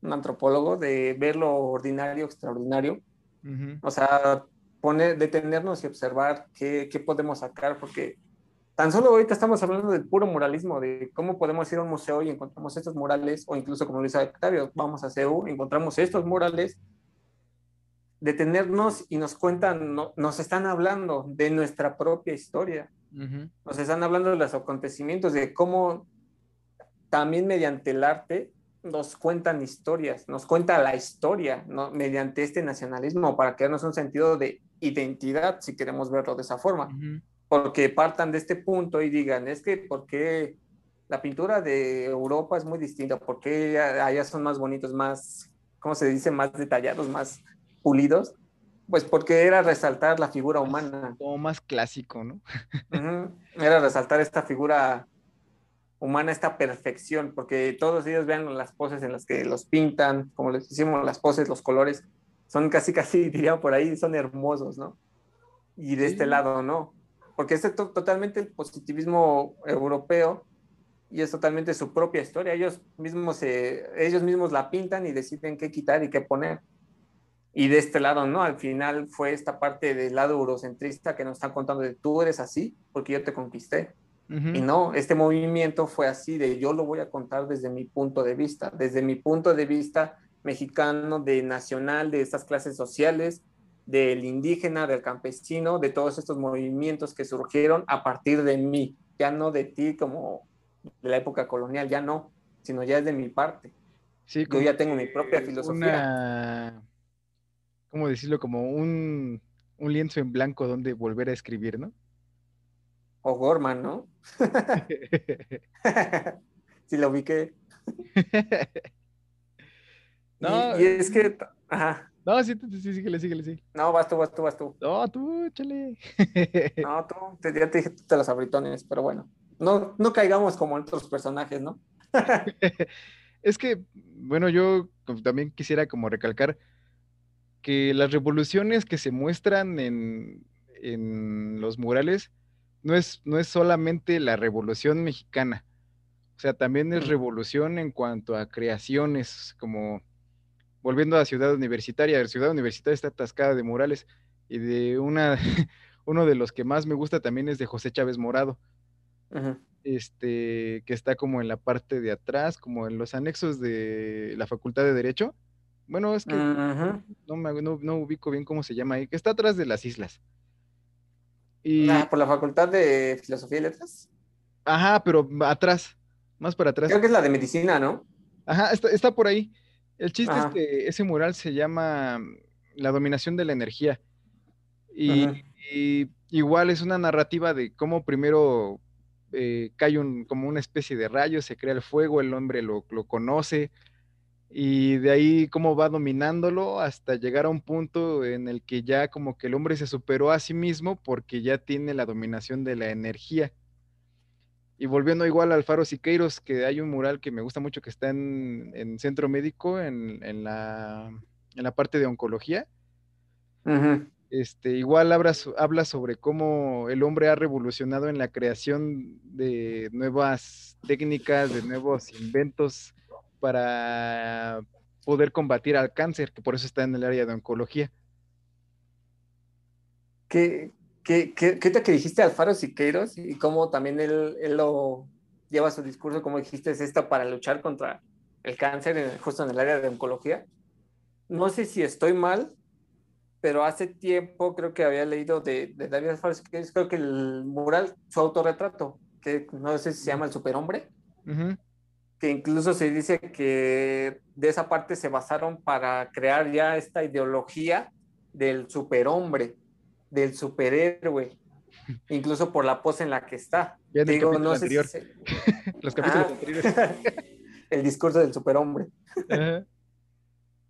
un antropólogo, de ver lo ordinario, extraordinario, Ujú, o sea, poner, detenernos y observar qué, qué podemos sacar, porque tan solo ahorita estamos hablando del puro muralismo, de cómo podemos ir a un museo y encontramos estos murales, o incluso como lo dice Octavio, vamos a CEU, encontramos estos murales, detenernos y nos cuentan, no- nos están hablando de nuestra propia historia, ujú, nos están hablando de los acontecimientos, de cómo también mediante el arte nos cuentan historias, nos cuenta la historia, ¿no? mediante este nacionalismo, para crearnos un sentido de identidad, si queremos verlo de esa forma ujú. porque partan de este punto y digan, es que ¿por qué la pintura de Europa es muy distinta? ¿Por qué allá son más bonitos, más, ¿cómo se dice? Más detallados, más pulidos? Pues porque era resaltar la figura humana, Como más clásico, ¿no? Era resaltar esta figura humana, esta perfección, porque todos ellos vean las poses en las que los pintan, como les decimos, las poses, los colores, son casi, casi, diría por ahí, son hermosos, ¿no? Y de este lado no, porque es to- totalmente el positivismo europeo y es totalmente su propia historia. Ellos mismos, se- ellos mismos la pintan y deciden qué quitar y qué poner. Y de este lado, ¿no? Al final fue esta parte del lado eurocentrista que nos están contando de tú eres así porque yo te conquisté. Ujú, Y no, este movimiento fue así de yo lo voy a contar desde mi punto de vista, desde mi punto de vista mexicano, de nacional, de estas clases sociales, del indígena, del campesino, de todos estos movimientos que surgieron a partir de mí, ya no de ti como de la época colonial, ya no, sino ya es de mi parte. Sí, Yo ya tengo mi propia filosofía. Una, ¿cómo decirlo? Como un, un lienzo en blanco donde volver a escribir, ¿no? O Gorman, ¿no? si lo ubiqué. No, y, es que, ajá, no, sí, sí, sí, síguele, síguele, sí. no, vas tú, vas tú, vas tú. No, tú, échale. No, tú, te, ya te dije tú te los abritones, pero bueno, no, no caigamos como otros personajes, ¿no? Es que, bueno, yo también quisiera como recalcar que las revoluciones que se muestran en, en los murales no es, no es solamente la revolución mexicana, o sea, también es revolución en cuanto a creaciones, como volviendo a Ciudad Universitaria, Ciudad Universitaria está atascada de murales y de una, uno de los que más me gusta también es de José Chávez Morado. Este, que está como en la parte de atrás, como en los anexos de la Facultad de Derecho. Bueno, es que no, me, no, no ubico bien cómo se llama ahí, que está atrás de las islas. Y, Ah, por la Facultad de Filosofía y Letras. ajá, pero atrás, más para atrás. Creo que es la de medicina, ¿no? Ajá, está, está por ahí. El chiste Ajá. es que ese mural se llama mm, La dominación de la energía. Y igual es una narrativa de cómo primero eh, cae un, como una especie de rayo, se crea el fuego, el hombre lo, lo conoce, y de ahí cómo va dominándolo hasta llegar a un punto en el que ya como que el hombre se superó a sí mismo porque ya tiene la dominación de la energía. Y volviendo igual al Faro Siqueiros, que hay un mural que me gusta mucho que está en, en Centro Médico, en, en la, en la parte de oncología. Este, igual habla, habla sobre cómo el hombre ha revolucionado en la creación de nuevas técnicas, de nuevos inventos para poder combatir al cáncer, que por eso está en el área de oncología. ¿Qué, qué, qué, qué te que dijiste Alfaro Siqueiros y cómo también él, él lo lleva su discurso, como dijiste, es esto para luchar contra el cáncer en- justo en el área de oncología? No sé si estoy mal, pero hace tiempo creo que había leído de, de David Alfaro Siqueiros, creo que el mural, su autorretrato, que no sé si se llama El Superhombre, Ujú, que incluso se dice que de esa parte se basaron para crear ya esta ideología del superhombre, del superhéroe, incluso por la pose en la que está. Ya en el Digo, no sé si anterior. se- Los capítulos Ah. anteriores. el discurso del superhombre.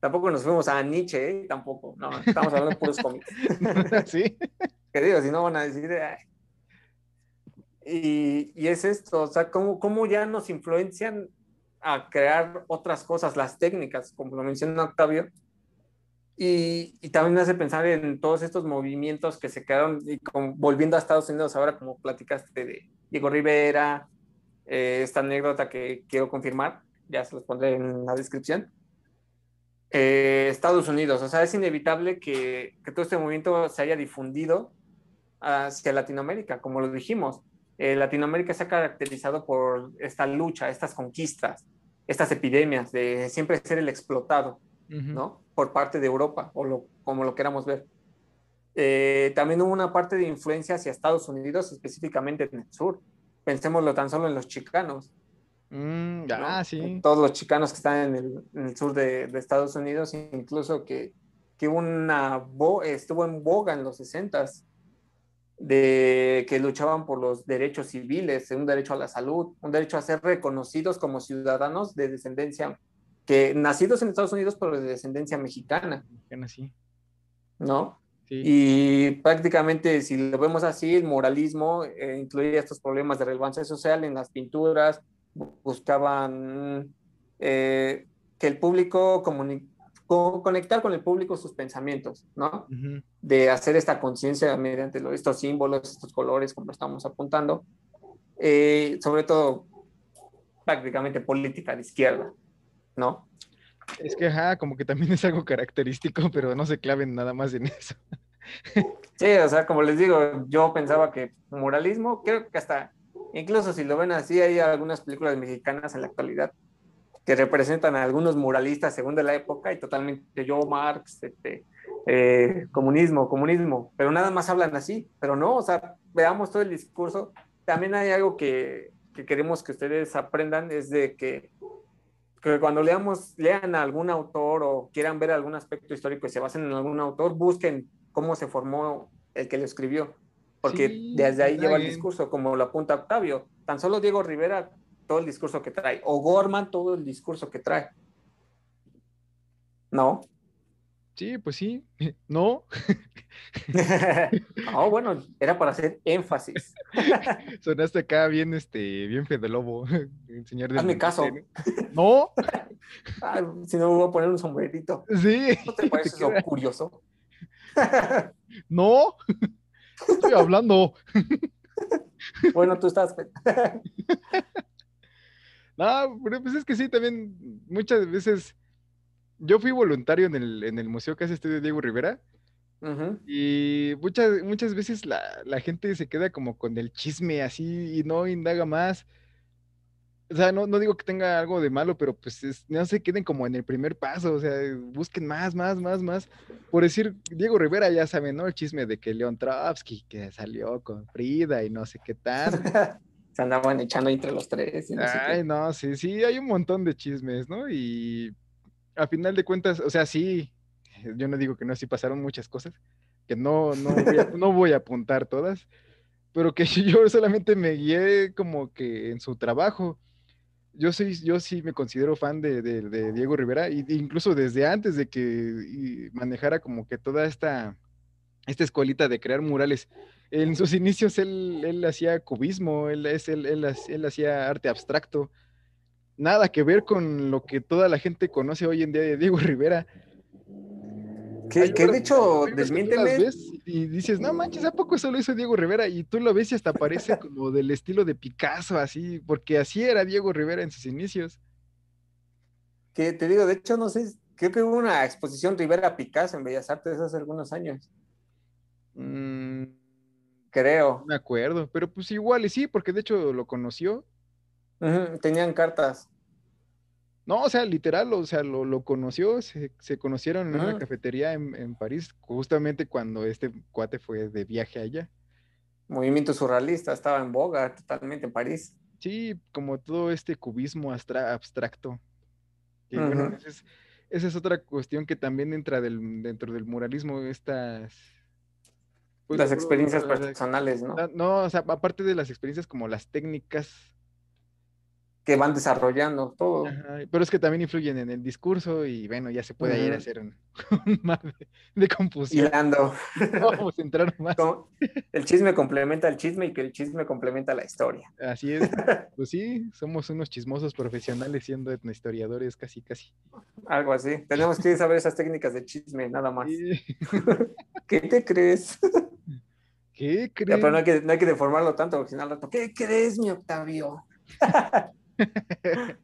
Tampoco nos fuimos a Nietzsche, ¿eh? tampoco. No, estamos hablando de puros cómics. sí. Que digo, si no van a decir. "Ay". Y, y es esto, o sea, cómo, cómo ya nos influencian a crear otras cosas, las técnicas, como lo menciona Octavio. Y, y también me hace pensar en todos estos movimientos que se quedaron, y volviendo a Estados Unidos ahora, como platicaste de Diego Rivera, eh, esta anécdota que quiero confirmar, ya se los pondré en la descripción. Eh, Estados Unidos, o sea, es inevitable que, que todo este movimiento se haya difundido hacia Latinoamérica, como lo dijimos. Eh, Latinoamérica se ha caracterizado por esta lucha, estas conquistas, estas epidemias de siempre ser el explotado, Ujú. ¿no? Por parte de Europa, o lo, como lo queramos ver. Eh, también hubo una parte de influencia hacia Estados Unidos, específicamente en el sur. Pensémoslo tan solo en los chicanos. Mm, ¿no? ah, sí. Todos los chicanos que están en el, en el sur de, de Estados Unidos, incluso que, que una bo- estuvo en boga en los 60s, de que luchaban por los derechos civiles, un derecho a la salud, un derecho a ser reconocidos como ciudadanos de descendencia, que nacidos en Estados Unidos, pero de descendencia mexicana, así. ¿no? Sí. Y prácticamente, si lo vemos así, el moralismo eh, incluía estos problemas de relevancia social en las pinturas, bu- buscaban eh, que el público comuni- co- conectar con el público sus pensamientos, ¿no? Ujú. De hacer esta conciencia mediante lo- estos símbolos, estos colores, como estamos apuntando, Eh, sobre todo prácticamente política de izquierda, ¿no? Es que, ajá, como que también es algo característico, pero no se claven nada más en eso. Sí, o sea, como les digo, yo pensaba que moralismo, creo que hasta, incluso si lo ven así, hay algunas películas mexicanas en la actualidad que representan a algunos muralistas según de la época y totalmente yo, Marx, este, eh, comunismo, comunismo, pero nada más hablan así, pero no, o sea, veamos todo el discurso. También hay algo que, que queremos que ustedes aprendan, es de que, que cuando leamos, lean a algún autor o quieran ver algún aspecto histórico y se basen en algún autor, busquen cómo se formó el que lo escribió, porque Sí, desde ahí lleva el indaguen. discurso, como lo apunta Octavio. Tan solo Diego Rivera, todo el discurso que trae, o Gorman, todo el discurso que trae. ¿No? Sí, pues sí. No, no, bueno, era para hacer énfasis. sonaste acá bien, este, bien Fede Lobo, señor Hazme caso. ministerio. No, Ay, si no, me voy a poner un sombrerito. sí. ¿No te parece eso curioso? No, estoy hablando. bueno, tú estás. No, pero pues es que sí, también muchas veces yo fui voluntario en el, en el museo que hace estudio Diego Rivera. Y muchas, muchas veces la, la gente se queda como con el chisme así y no indaga más. O sea, no, no digo que tenga algo de malo, pero pues es- no se queden como en el primer paso, o sea, busquen más, más, más, más. Por decir, Diego Rivera ya saben, ¿no? El chisme de que Leon Trotsky, que salió con Frida y no sé qué tal. Se andaban echando entre los tres. y no sé. Ay, no, sí, sí, hay un montón de chismes, ¿no? Y a final de cuentas, o sea, sí, yo no digo que no, sí pasaron muchas cosas, que no, no voy a, no voy a apuntar todas, pero que yo solamente me guié como que en su trabajo. Yo soy, yo sí me considero fan de, de- de Diego Rivera, y incluso desde antes de que manejara como que toda esta, esta escuelita de crear murales. En sus inicios él, él hacía cubismo, él, es, él, él, ha- él hacía arte abstracto. Nada que ver con lo que toda la gente conoce hoy en día de Diego Rivera. Que, que de hecho, desmiénteme. Y dices, no manches, ¿a poco eso lo hizo Diego Rivera? Y tú lo ves y hasta parece como del estilo de Picasso, así, porque así era Diego Rivera en sus inicios. Que te digo, de hecho, no sé, creo que hubo una exposición Rivera Picasso en Bellas Artes hace algunos años. Mm, Creo. me acuerdo, pero pues igual y sí, porque de hecho lo conoció. Tenían cartas. No, o sea, literal, o sea, lo, lo conoció, se, se conocieron en una cafetería en, en París, justamente cuando este cuate fue de viaje allá. Movimiento surrealista, estaba en boga totalmente en París. Sí, como todo este cubismo abstracto. Bueno, esa es, esa es otra cuestión que también entra del, dentro del muralismo, estas... pues, Las lo- experiencias personales, ¿no? No, o sea, aparte de las experiencias como las técnicas, Que van desarrollando todo. ajá, pero es que también influyen en el discurso y bueno, ya se puede ir a hacer un, un mar de, de confusión. Hilando. Vamos a entrar más. Como El chisme complementa el chisme y que el chisme complementa la historia. Así es. Pues sí, somos unos chismosos profesionales siendo etnohistoriadores casi, casi. Algo así. Tenemos que saber esas técnicas de chisme, nada más. Sí. ¿Qué te crees? ¿Qué Ya, pero no crees? hay, que, no hay que deformarlo tanto, porque si no ¿qué crees, mi Octavio?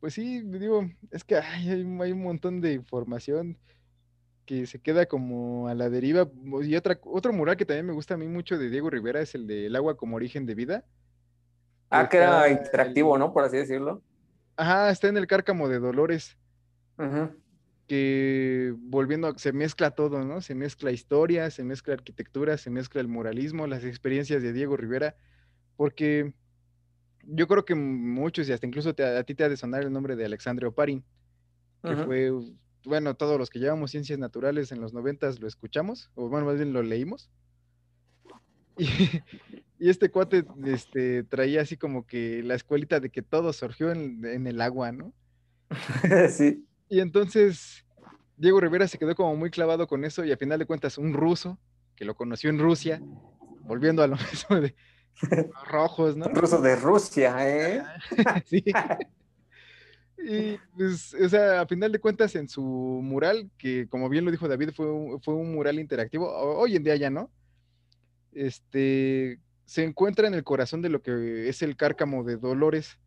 Pues sí, digo, es que ay, hay, un- hay un montón de información que se queda como a la deriva. Y otra, otro mural que también me gusta a mí mucho de Diego Rivera es el de El agua como origen de vida. Ah, que era interactivo, el- ¿no? Por así decirlo. Ajá, está en el Cárcamo de Dolores, que volviendo, se mezcla todo, ¿no? Se mezcla historia, se mezcla arquitectura, se mezcla el muralismo, las experiencias de Diego Rivera, porque yo creo que muchos, y hasta incluso te- a ti te ha de sonar el nombre de Alexandre Oparin, que fue, bueno, todos los que llevamos ciencias naturales en los noventas lo escuchamos, o bueno, más bien lo leímos. Y, y este cuate este, traía así como que la escuelita de que todo surgió en, en el agua, ¿no? sí. Y entonces Diego Rivera se quedó como muy clavado con eso y a final de cuentas un ruso que lo conoció en Rusia, volviendo a lo mismo de rojos, ¿no? Ruso de Rusia, ¿eh? Sí. Y pues, o sea, a final de cuentas en su mural, que como bien lo dijo David, fue un, fue un mural interactivo, ho- hoy en día ya no, este, se encuentra en el corazón de lo que es el cárcamo de Dolores,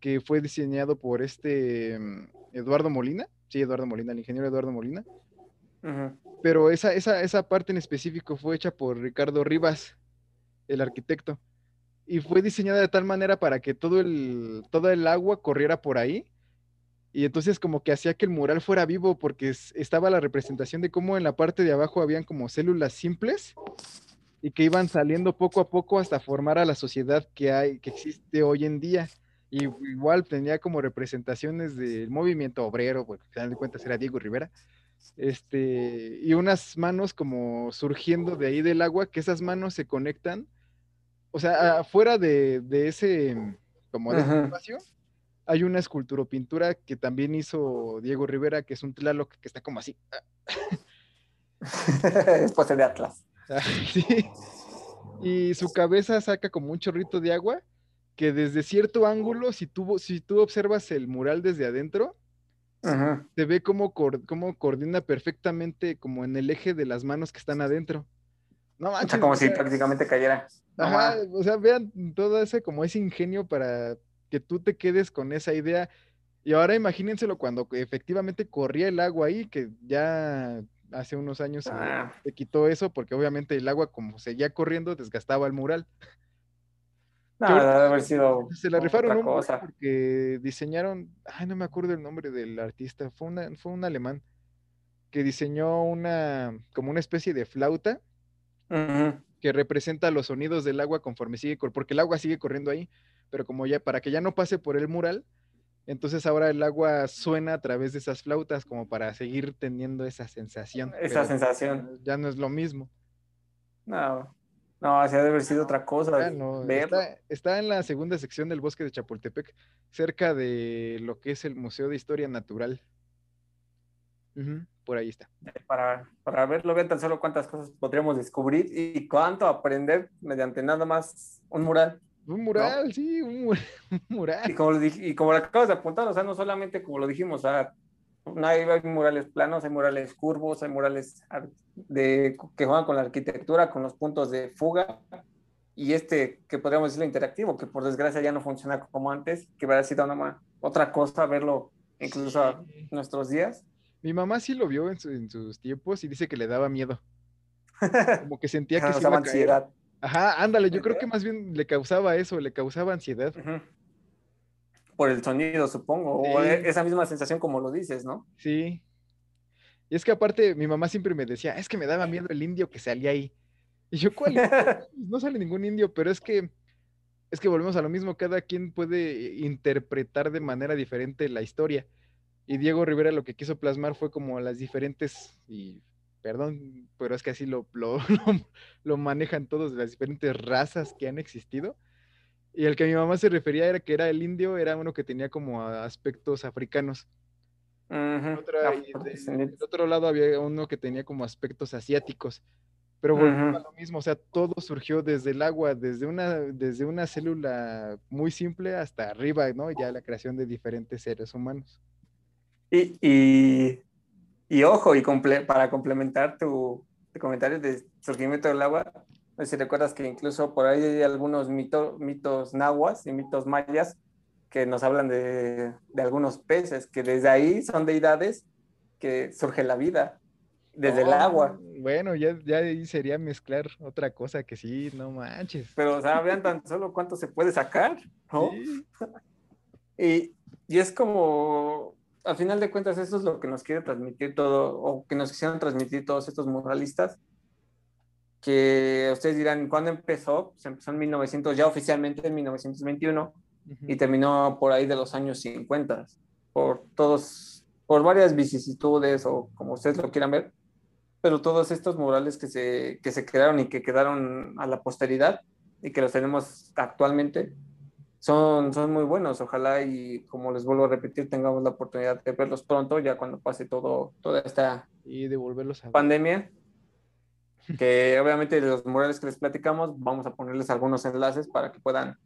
que fue diseñado por este mm, Eduardo Molina, sí, Eduardo Molina, el ingeniero Eduardo Molina, pero esa, esa, esa parte en específico fue hecha por Ricardo Rivas, el arquitecto, y fue diseñada de tal manera para que todo el, toda el agua corriera por ahí, y entonces como que hacía que el mural fuera vivo, porque es- estaba la representación de cómo en la parte de abajo habían como células simples, y que iban saliendo poco a poco hasta formar a la sociedad que hay, que existe hoy en día. Y igual tenía como representaciones del movimiento obrero, porque al final de cuentas era Diego Rivera, este, y unas manos como surgiendo de ahí del agua, que esas manos se conectan, o sea, afuera de, de ese, como de ese Ajá. espacio, hay una esculturopintura que también hizo Diego Rivera, que es un Tlaloc que está como así, es pose de Atlas. Ah, Sí. Y su cabeza saca como un chorrito de agua que desde cierto ángulo, si tú, si tú observas el mural desde adentro, Ujú. se ve cómo coordina perfectamente como en el eje de las manos que están adentro. No O manches, sea, como o si prácticamente cayera. Ajá, o sea, vean todo ese como ese ingenio para que tú te quedes con esa idea. Y ahora imagínenselo cuando efectivamente corría el agua ahí, que ya hace unos años se- Ah. se quitó eso porque obviamente el agua como seguía corriendo desgastaba el mural. No, debe haber sido Se la rifaron un cosa. porque diseñaron, ay, no me acuerdo el nombre del artista, fue, una, fue un alemán que diseñó una, como una especie de flauta Que representa los sonidos del agua conforme sigue, porque el agua sigue corriendo ahí, pero como ya, para que ya no pase por el mural, entonces ahora el agua suena a través de esas flautas como para seguir teniendo esa sensación. Esa sensación. Ya no es lo mismo. No, no, así ha de haber sido otra cosa. No, está, está en la segunda sección del bosque de Chapultepec, cerca de lo que es el Museo de Historia Natural. Ujú, por ahí está. para, para verlo, vean tan solo cuántas cosas podríamos descubrir y cuánto aprender mediante nada más un mural. Un mural, sí, un, un Y mural. como, lo y como lo acabas de apuntar, o sea, no solamente como lo dijimos, o sea, no hay, hay murales planos, hay murales curvos, hay murales de, que juegan con la arquitectura, con los puntos de fuga, y este que podríamos decirlo interactivo, que por desgracia ya no funciona como antes, que hubiera sido una otra cosa verlo incluso a Sí. nuestros días. Mi mamá sí lo vio en, su- en sus tiempos y dice que le daba miedo. Como que sentía que Nos se iba a caer. ansiedad. Ajá, ándale, yo creo que más bien le causaba eso, le causaba ansiedad. Por el sonido, supongo, o Sí. e- esa misma sensación como lo dices, ¿no? Sí. Y es que aparte, mi mamá siempre me decía, es que me daba miedo el indio que salía ahí. Y yo, ¿cuál? indio? No sale ningún indio, pero es que, es que volvemos a lo mismo, cada quien puede interpretar de manera diferente la historia. Y Diego Rivera lo que quiso plasmar fue como las diferentes, y perdón, pero es que así lo, lo, lo, lo manejan todos, las diferentes razas que han existido. Y el que mi mamá se refería era que era el indio, era uno que tenía como aspectos africanos. Otra, de- descendientes. del otro lado había uno que tenía como aspectos asiáticos. Pero volvemos a lo mismo, o sea, todo surgió desde el agua, desde una, desde una célula muy simple hasta arriba, ¿no? Ya la creación de diferentes seres humanos. Y, y, y ojo, y comple- para complementar tu, tu comentario de surgimiento del agua, no sé si recuerdas que incluso por ahí hay algunos mito- mitos nahuas y mitos mayas que nos hablan de, de algunos peces, que desde ahí son deidades que surge la vida, desde el Oh, agua. Bueno, ya, ya ahí sería mezclar otra cosa que sí, no manches. Pero, o sea, vean tan solo cuánto se puede sacar, ¿no? Sí. Y, y es como, al final de cuentas, eso es lo que nos quiere transmitir todo, o que nos quisieron transmitir todos estos muralistas, que ustedes dirán, ¿cuándo empezó? Se empezó en 1900, ya oficialmente en 1921, Ujú. y terminó por ahí de los años 50, por todos, por varias vicisitudes, o como ustedes lo quieran ver, pero todos estos murales que se, que se crearon y que quedaron a la posteridad, y que los tenemos actualmente, son, son muy buenos. Ojalá y como les vuelvo a repetir, tengamos la oportunidad de verlos pronto, ya cuando pase todo, toda esta Y devolverlos a pandemia. Que obviamente de los murales que les platicamos, vamos a ponerles algunos enlaces para que puedan,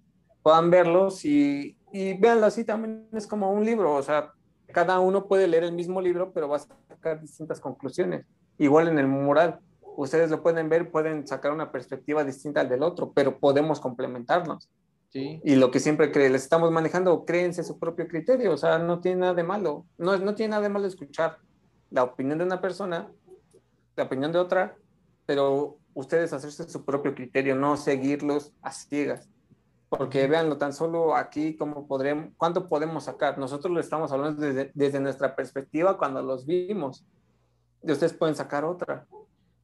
puedan verlos y, y véanlo así. También es como un libro, o sea, cada uno puede leer el mismo libro, pero va a sacar distintas conclusiones. Igual en el mural, ustedes lo pueden ver, pueden sacar una perspectiva distinta al del otro, pero podemos complementarnos. Sí. Y lo que siempre cre- les estamos manejando, créense su propio criterio, o sea, no tiene nada de malo, no, no tiene nada de malo escuchar la opinión de una persona, la opinión de otra, pero ustedes hacerse su propio criterio, no seguirlos a ciegas. Porque véanlo, tan solo aquí, cómo podremos, ¿cuánto podemos sacar? Nosotros lo estamos hablando desde, desde nuestra perspectiva cuando los vimos. Y ustedes pueden sacar otra.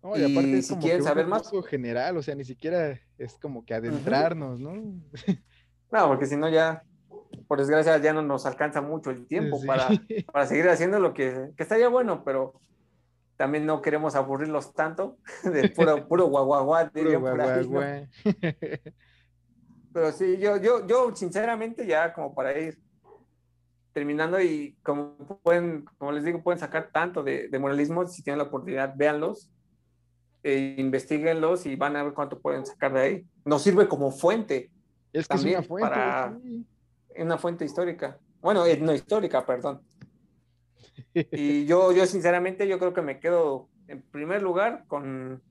No, y aparte Y es si como quieren que saber más- general, o sea, ni siquiera es como que adentrarnos, ¿no? No, porque si no ya, por desgracia, ya no nos alcanza mucho el tiempo Sí. para, para seguir haciendo lo que, que estaría bueno, pero también no queremos aburrirlos tanto de puro, puro guaguaguá, Puro dirían por ahí, ¿no? guaguaguá. Pero sí, yo, yo, yo sinceramente ya como para ir terminando y como pueden, como les digo, pueden sacar tanto de, de muralismo, si tienen la oportunidad, véanlos, e investiguenlos y van a ver cuánto pueden sacar de ahí. Nos sirve como fuente, Es que es una También fuente. para- sí. una fuente histórica. Bueno, eh, no histórica, perdón. Y yo, yo sinceramente, yo creo que me quedo en primer lugar con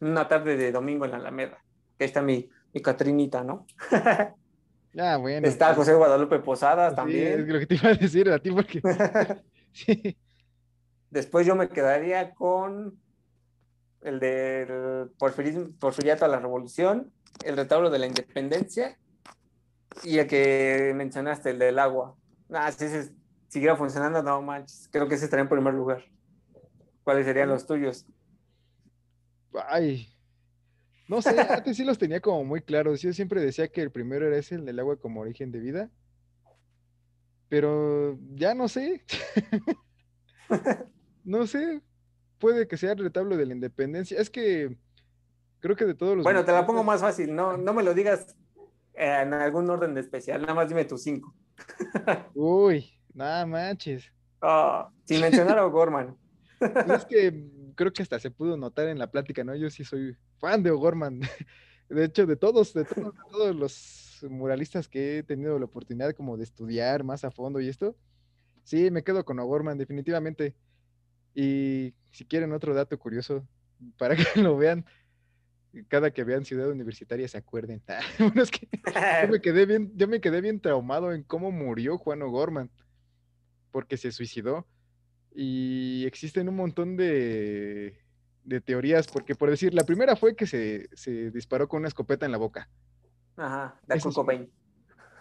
una tarde de domingo en la Alameda. Que ahí está mi, mi Catrinita, ¿no? Ah, bueno. Está José Guadalupe Posadas sí, también. es lo que te iba a decir a ti porque sí. Después yo me quedaría con el del porfiriato a la revolución, el retablo de la independencia y el que mencionaste, el del agua. Ah, si ese siguiera funcionando, no manches. Creo que ese estaría en primer lugar. ¿Cuáles serían los tuyos? Ay, no sé, antes sí los tenía como muy claros. Yo siempre decía que el primero era ese, el del agua como origen de vida. Pero ya no sé. no sé. Puede que sea el retablo de la independencia. Es que creo que de todos los. Bueno, te la pongo más fácil. No, no me lo digas en algún orden especial. Nada más dime tus cinco. Uy, nada manches. Ah, sin mencionar a O'Gorman. es que creo que hasta se pudo notar en la plática, ¿no? Yo sí soy fan de O'Gorman. De hecho, de todos, de todos, los muralistas que he tenido la oportunidad como de estudiar más a fondo y esto, sí, me quedo con O'Gorman, definitivamente. Y si quieren otro dato curioso, para que lo vean, cada que vean Ciudad Universitaria se acuerden. bueno, es que yo me quedé bien, yo me quedé bien traumado en cómo murió Juan O'Gorman, porque se suicidó. Y existen un montón de, teorías, porque por decir, la primera fue que se, disparó con una escopeta en la boca. Ajá, de Kurt Cobain.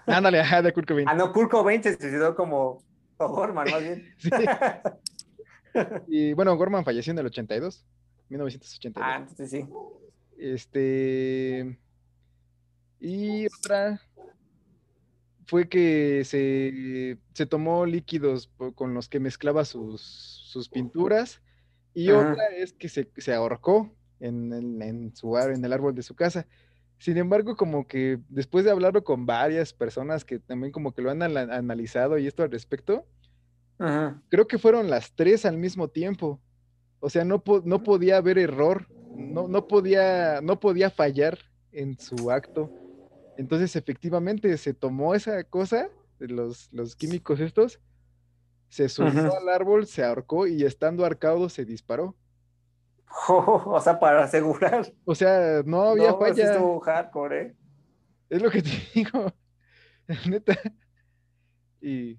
Ándale, ajá, de Kurt Cobain. Ah, no, Kurt Cobain se suicidó como Gorman, más bien. sí. Y bueno, Gorman falleció en el 82, 1982. Ah, entonces sí. Este. Y otra fue que se, tomó líquidos con los que mezclaba sus, sus pinturas. Y otra es que se, ahorcó en, su, en el árbol de su casa. Sin embargo, como que después de hablarlo con varias personas que también como que lo han analizado y esto al respecto, creo que fueron las tres al mismo tiempo. O sea, no, no podía haber error, no, no, podía, no podía fallar en su acto entonces, efectivamente, se tomó esa cosa, los, los químicos estos, se subió al árbol, se ahorcó y estando arcado se disparó. o sea, para asegurar. O sea, no había no, falla. hardcore, ¿eh? Es lo que te digo, neta. Y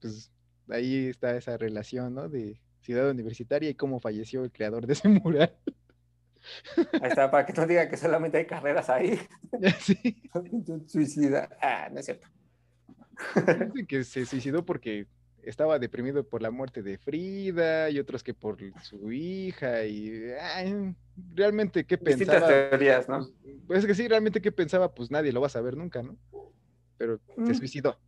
pues ahí está esa relación, ¿no? De ciudad universitaria y cómo falleció el creador de ese mural. Ahí está, para que no diga que solamente hay carreras ahí. Sí. Suicida. Ah, no es cierto. que se suicidó porque estaba deprimido por la muerte de Frida y otros que por su hija y realmente qué pensaba. Distintas teorías, ¿no? Pues es que sí, realmente qué pensaba, pues nadie lo va a saber nunca, ¿no? Pero se mm. suicidó.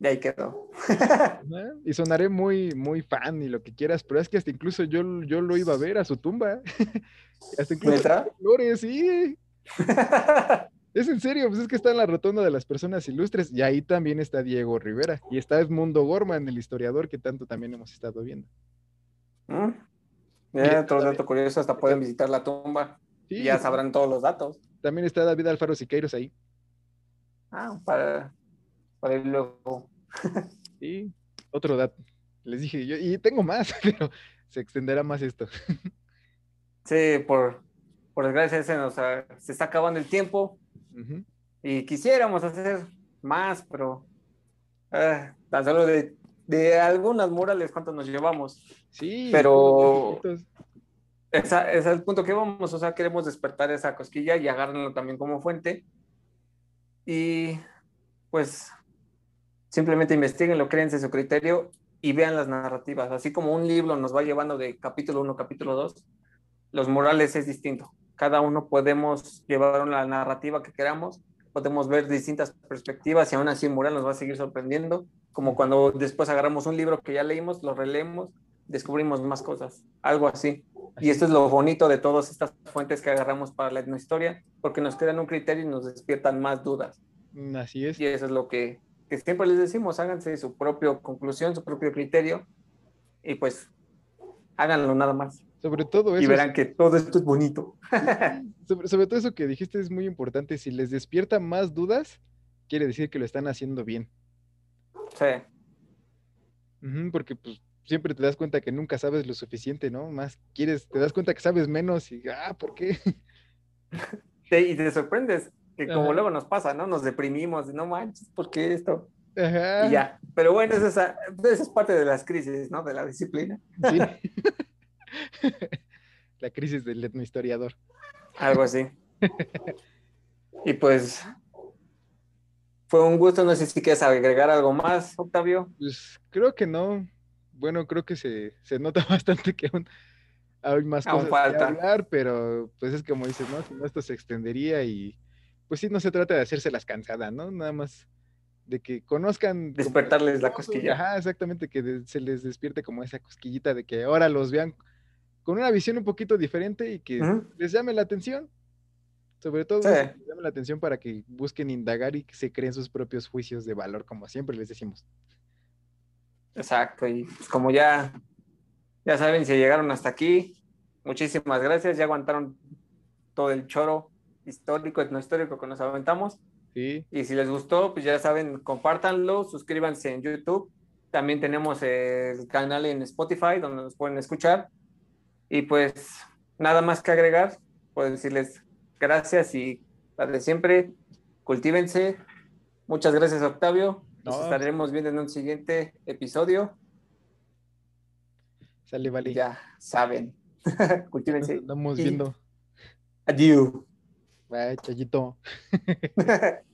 Y ahí quedó. y sonaré muy, muy fan y lo que quieras, pero es que hasta incluso yo, yo lo iba a ver a su tumba. hasta incluso flores, sí. es en serio, pues es que está en la rotonda de las personas ilustres y ahí también está Diego Rivera y está Edmundo Gorman, el historiador que tanto también hemos estado viendo. Mm. otro dato curioso, hasta pueden visitar la tumba y ya sabrán todos los datos. También está David Alfaro Siqueiros ahí. Ah, para, para ir luego. sí, otro dato. Les dije yo, y tengo más, pero se extenderá más esto. sí, por, por desgracia se nos se está acabando el tiempo y quisiéramos hacer más, pero ah, tan solo de, de algunas murales, ¿cuántos nos llevamos? Sí, pero ese es el punto que vamos, o sea, queremos despertar esa cosquilla y agarrarlo también como fuente. Y pues Simplemente investiguenlo, créense su criterio y vean las narrativas. Así como un libro nos va llevando de capítulo 1 capítulo 2, los murales es distinto. Cada uno podemos llevar una narrativa que queramos, podemos ver distintas perspectivas y aún así el mural nos va a seguir sorprendiendo, como cuando después agarramos un libro que ya leímos, lo releemos, descubrimos más cosas, algo así. Y esto es lo bonito de todas estas fuentes que agarramos para la etnohistoria, porque nos crean un criterio y nos despiertan más dudas. Así es. Y eso es lo que que siempre les decimos, háganse su propia conclusión, su propio criterio y pues háganlo nada más. Sobre todo eso. Y verán que todo esto es bonito. sobre, todo eso que dijiste es muy importante. Si les despierta más dudas, quiere decir que lo están haciendo bien. Sí. porque pues siempre te das cuenta que nunca sabes lo suficiente, ¿no? Más quieres, te das cuenta que sabes menos y, ah, ¿por qué? y te sorprendes que como luego nos pasa, ¿no? Nos deprimimos, no manches, ¿por qué esto? Ajá. Y ya. Pero bueno, esa, esa es parte de las crisis, ¿no? De la disciplina. Sí. la crisis del etnohistoriador. Algo así. y pues fue un gusto, no sé si quieres agregar algo más, Octavio. Pues creo que no. Bueno, creo que se, se nota bastante que aún hay más Aún cosas falta. que hablar, pero pues es como dices, ¿no? Si no, esto se extendería y pues sí, no se trata de hacerse las cansadas, ¿no? Nada más de que conozcan. como Despertarles la cosquilla. Ajá, exactamente, que de- se les despierte como esa cosquillita de que ahora los vean con una visión un poquito diferente y que les llame la atención. Sobre todo, Sí. eso, que les llame la atención para que busquen indagar y que se creen sus propios juicios de valor, como siempre les decimos. Exacto, y pues como ya, ya saben, si llegaron hasta aquí, muchísimas gracias, ya aguantaron todo el choro histórico, etnohistórico que nos aventamos. Sí, Y si les gustó, pues ya saben, compártanlo, suscríbanse en YouTube. También tenemos el canal en Spotify donde nos pueden escuchar. Y pues nada más que agregar, puedo decirles gracias y la de siempre, cultívense. Muchas gracias, Octavio. Nos No, estaremos viendo en un siguiente episodio. sale, vale. Ya saben. Nos cultívense. andamos Y- viendo. Adiós. Bye, chayito.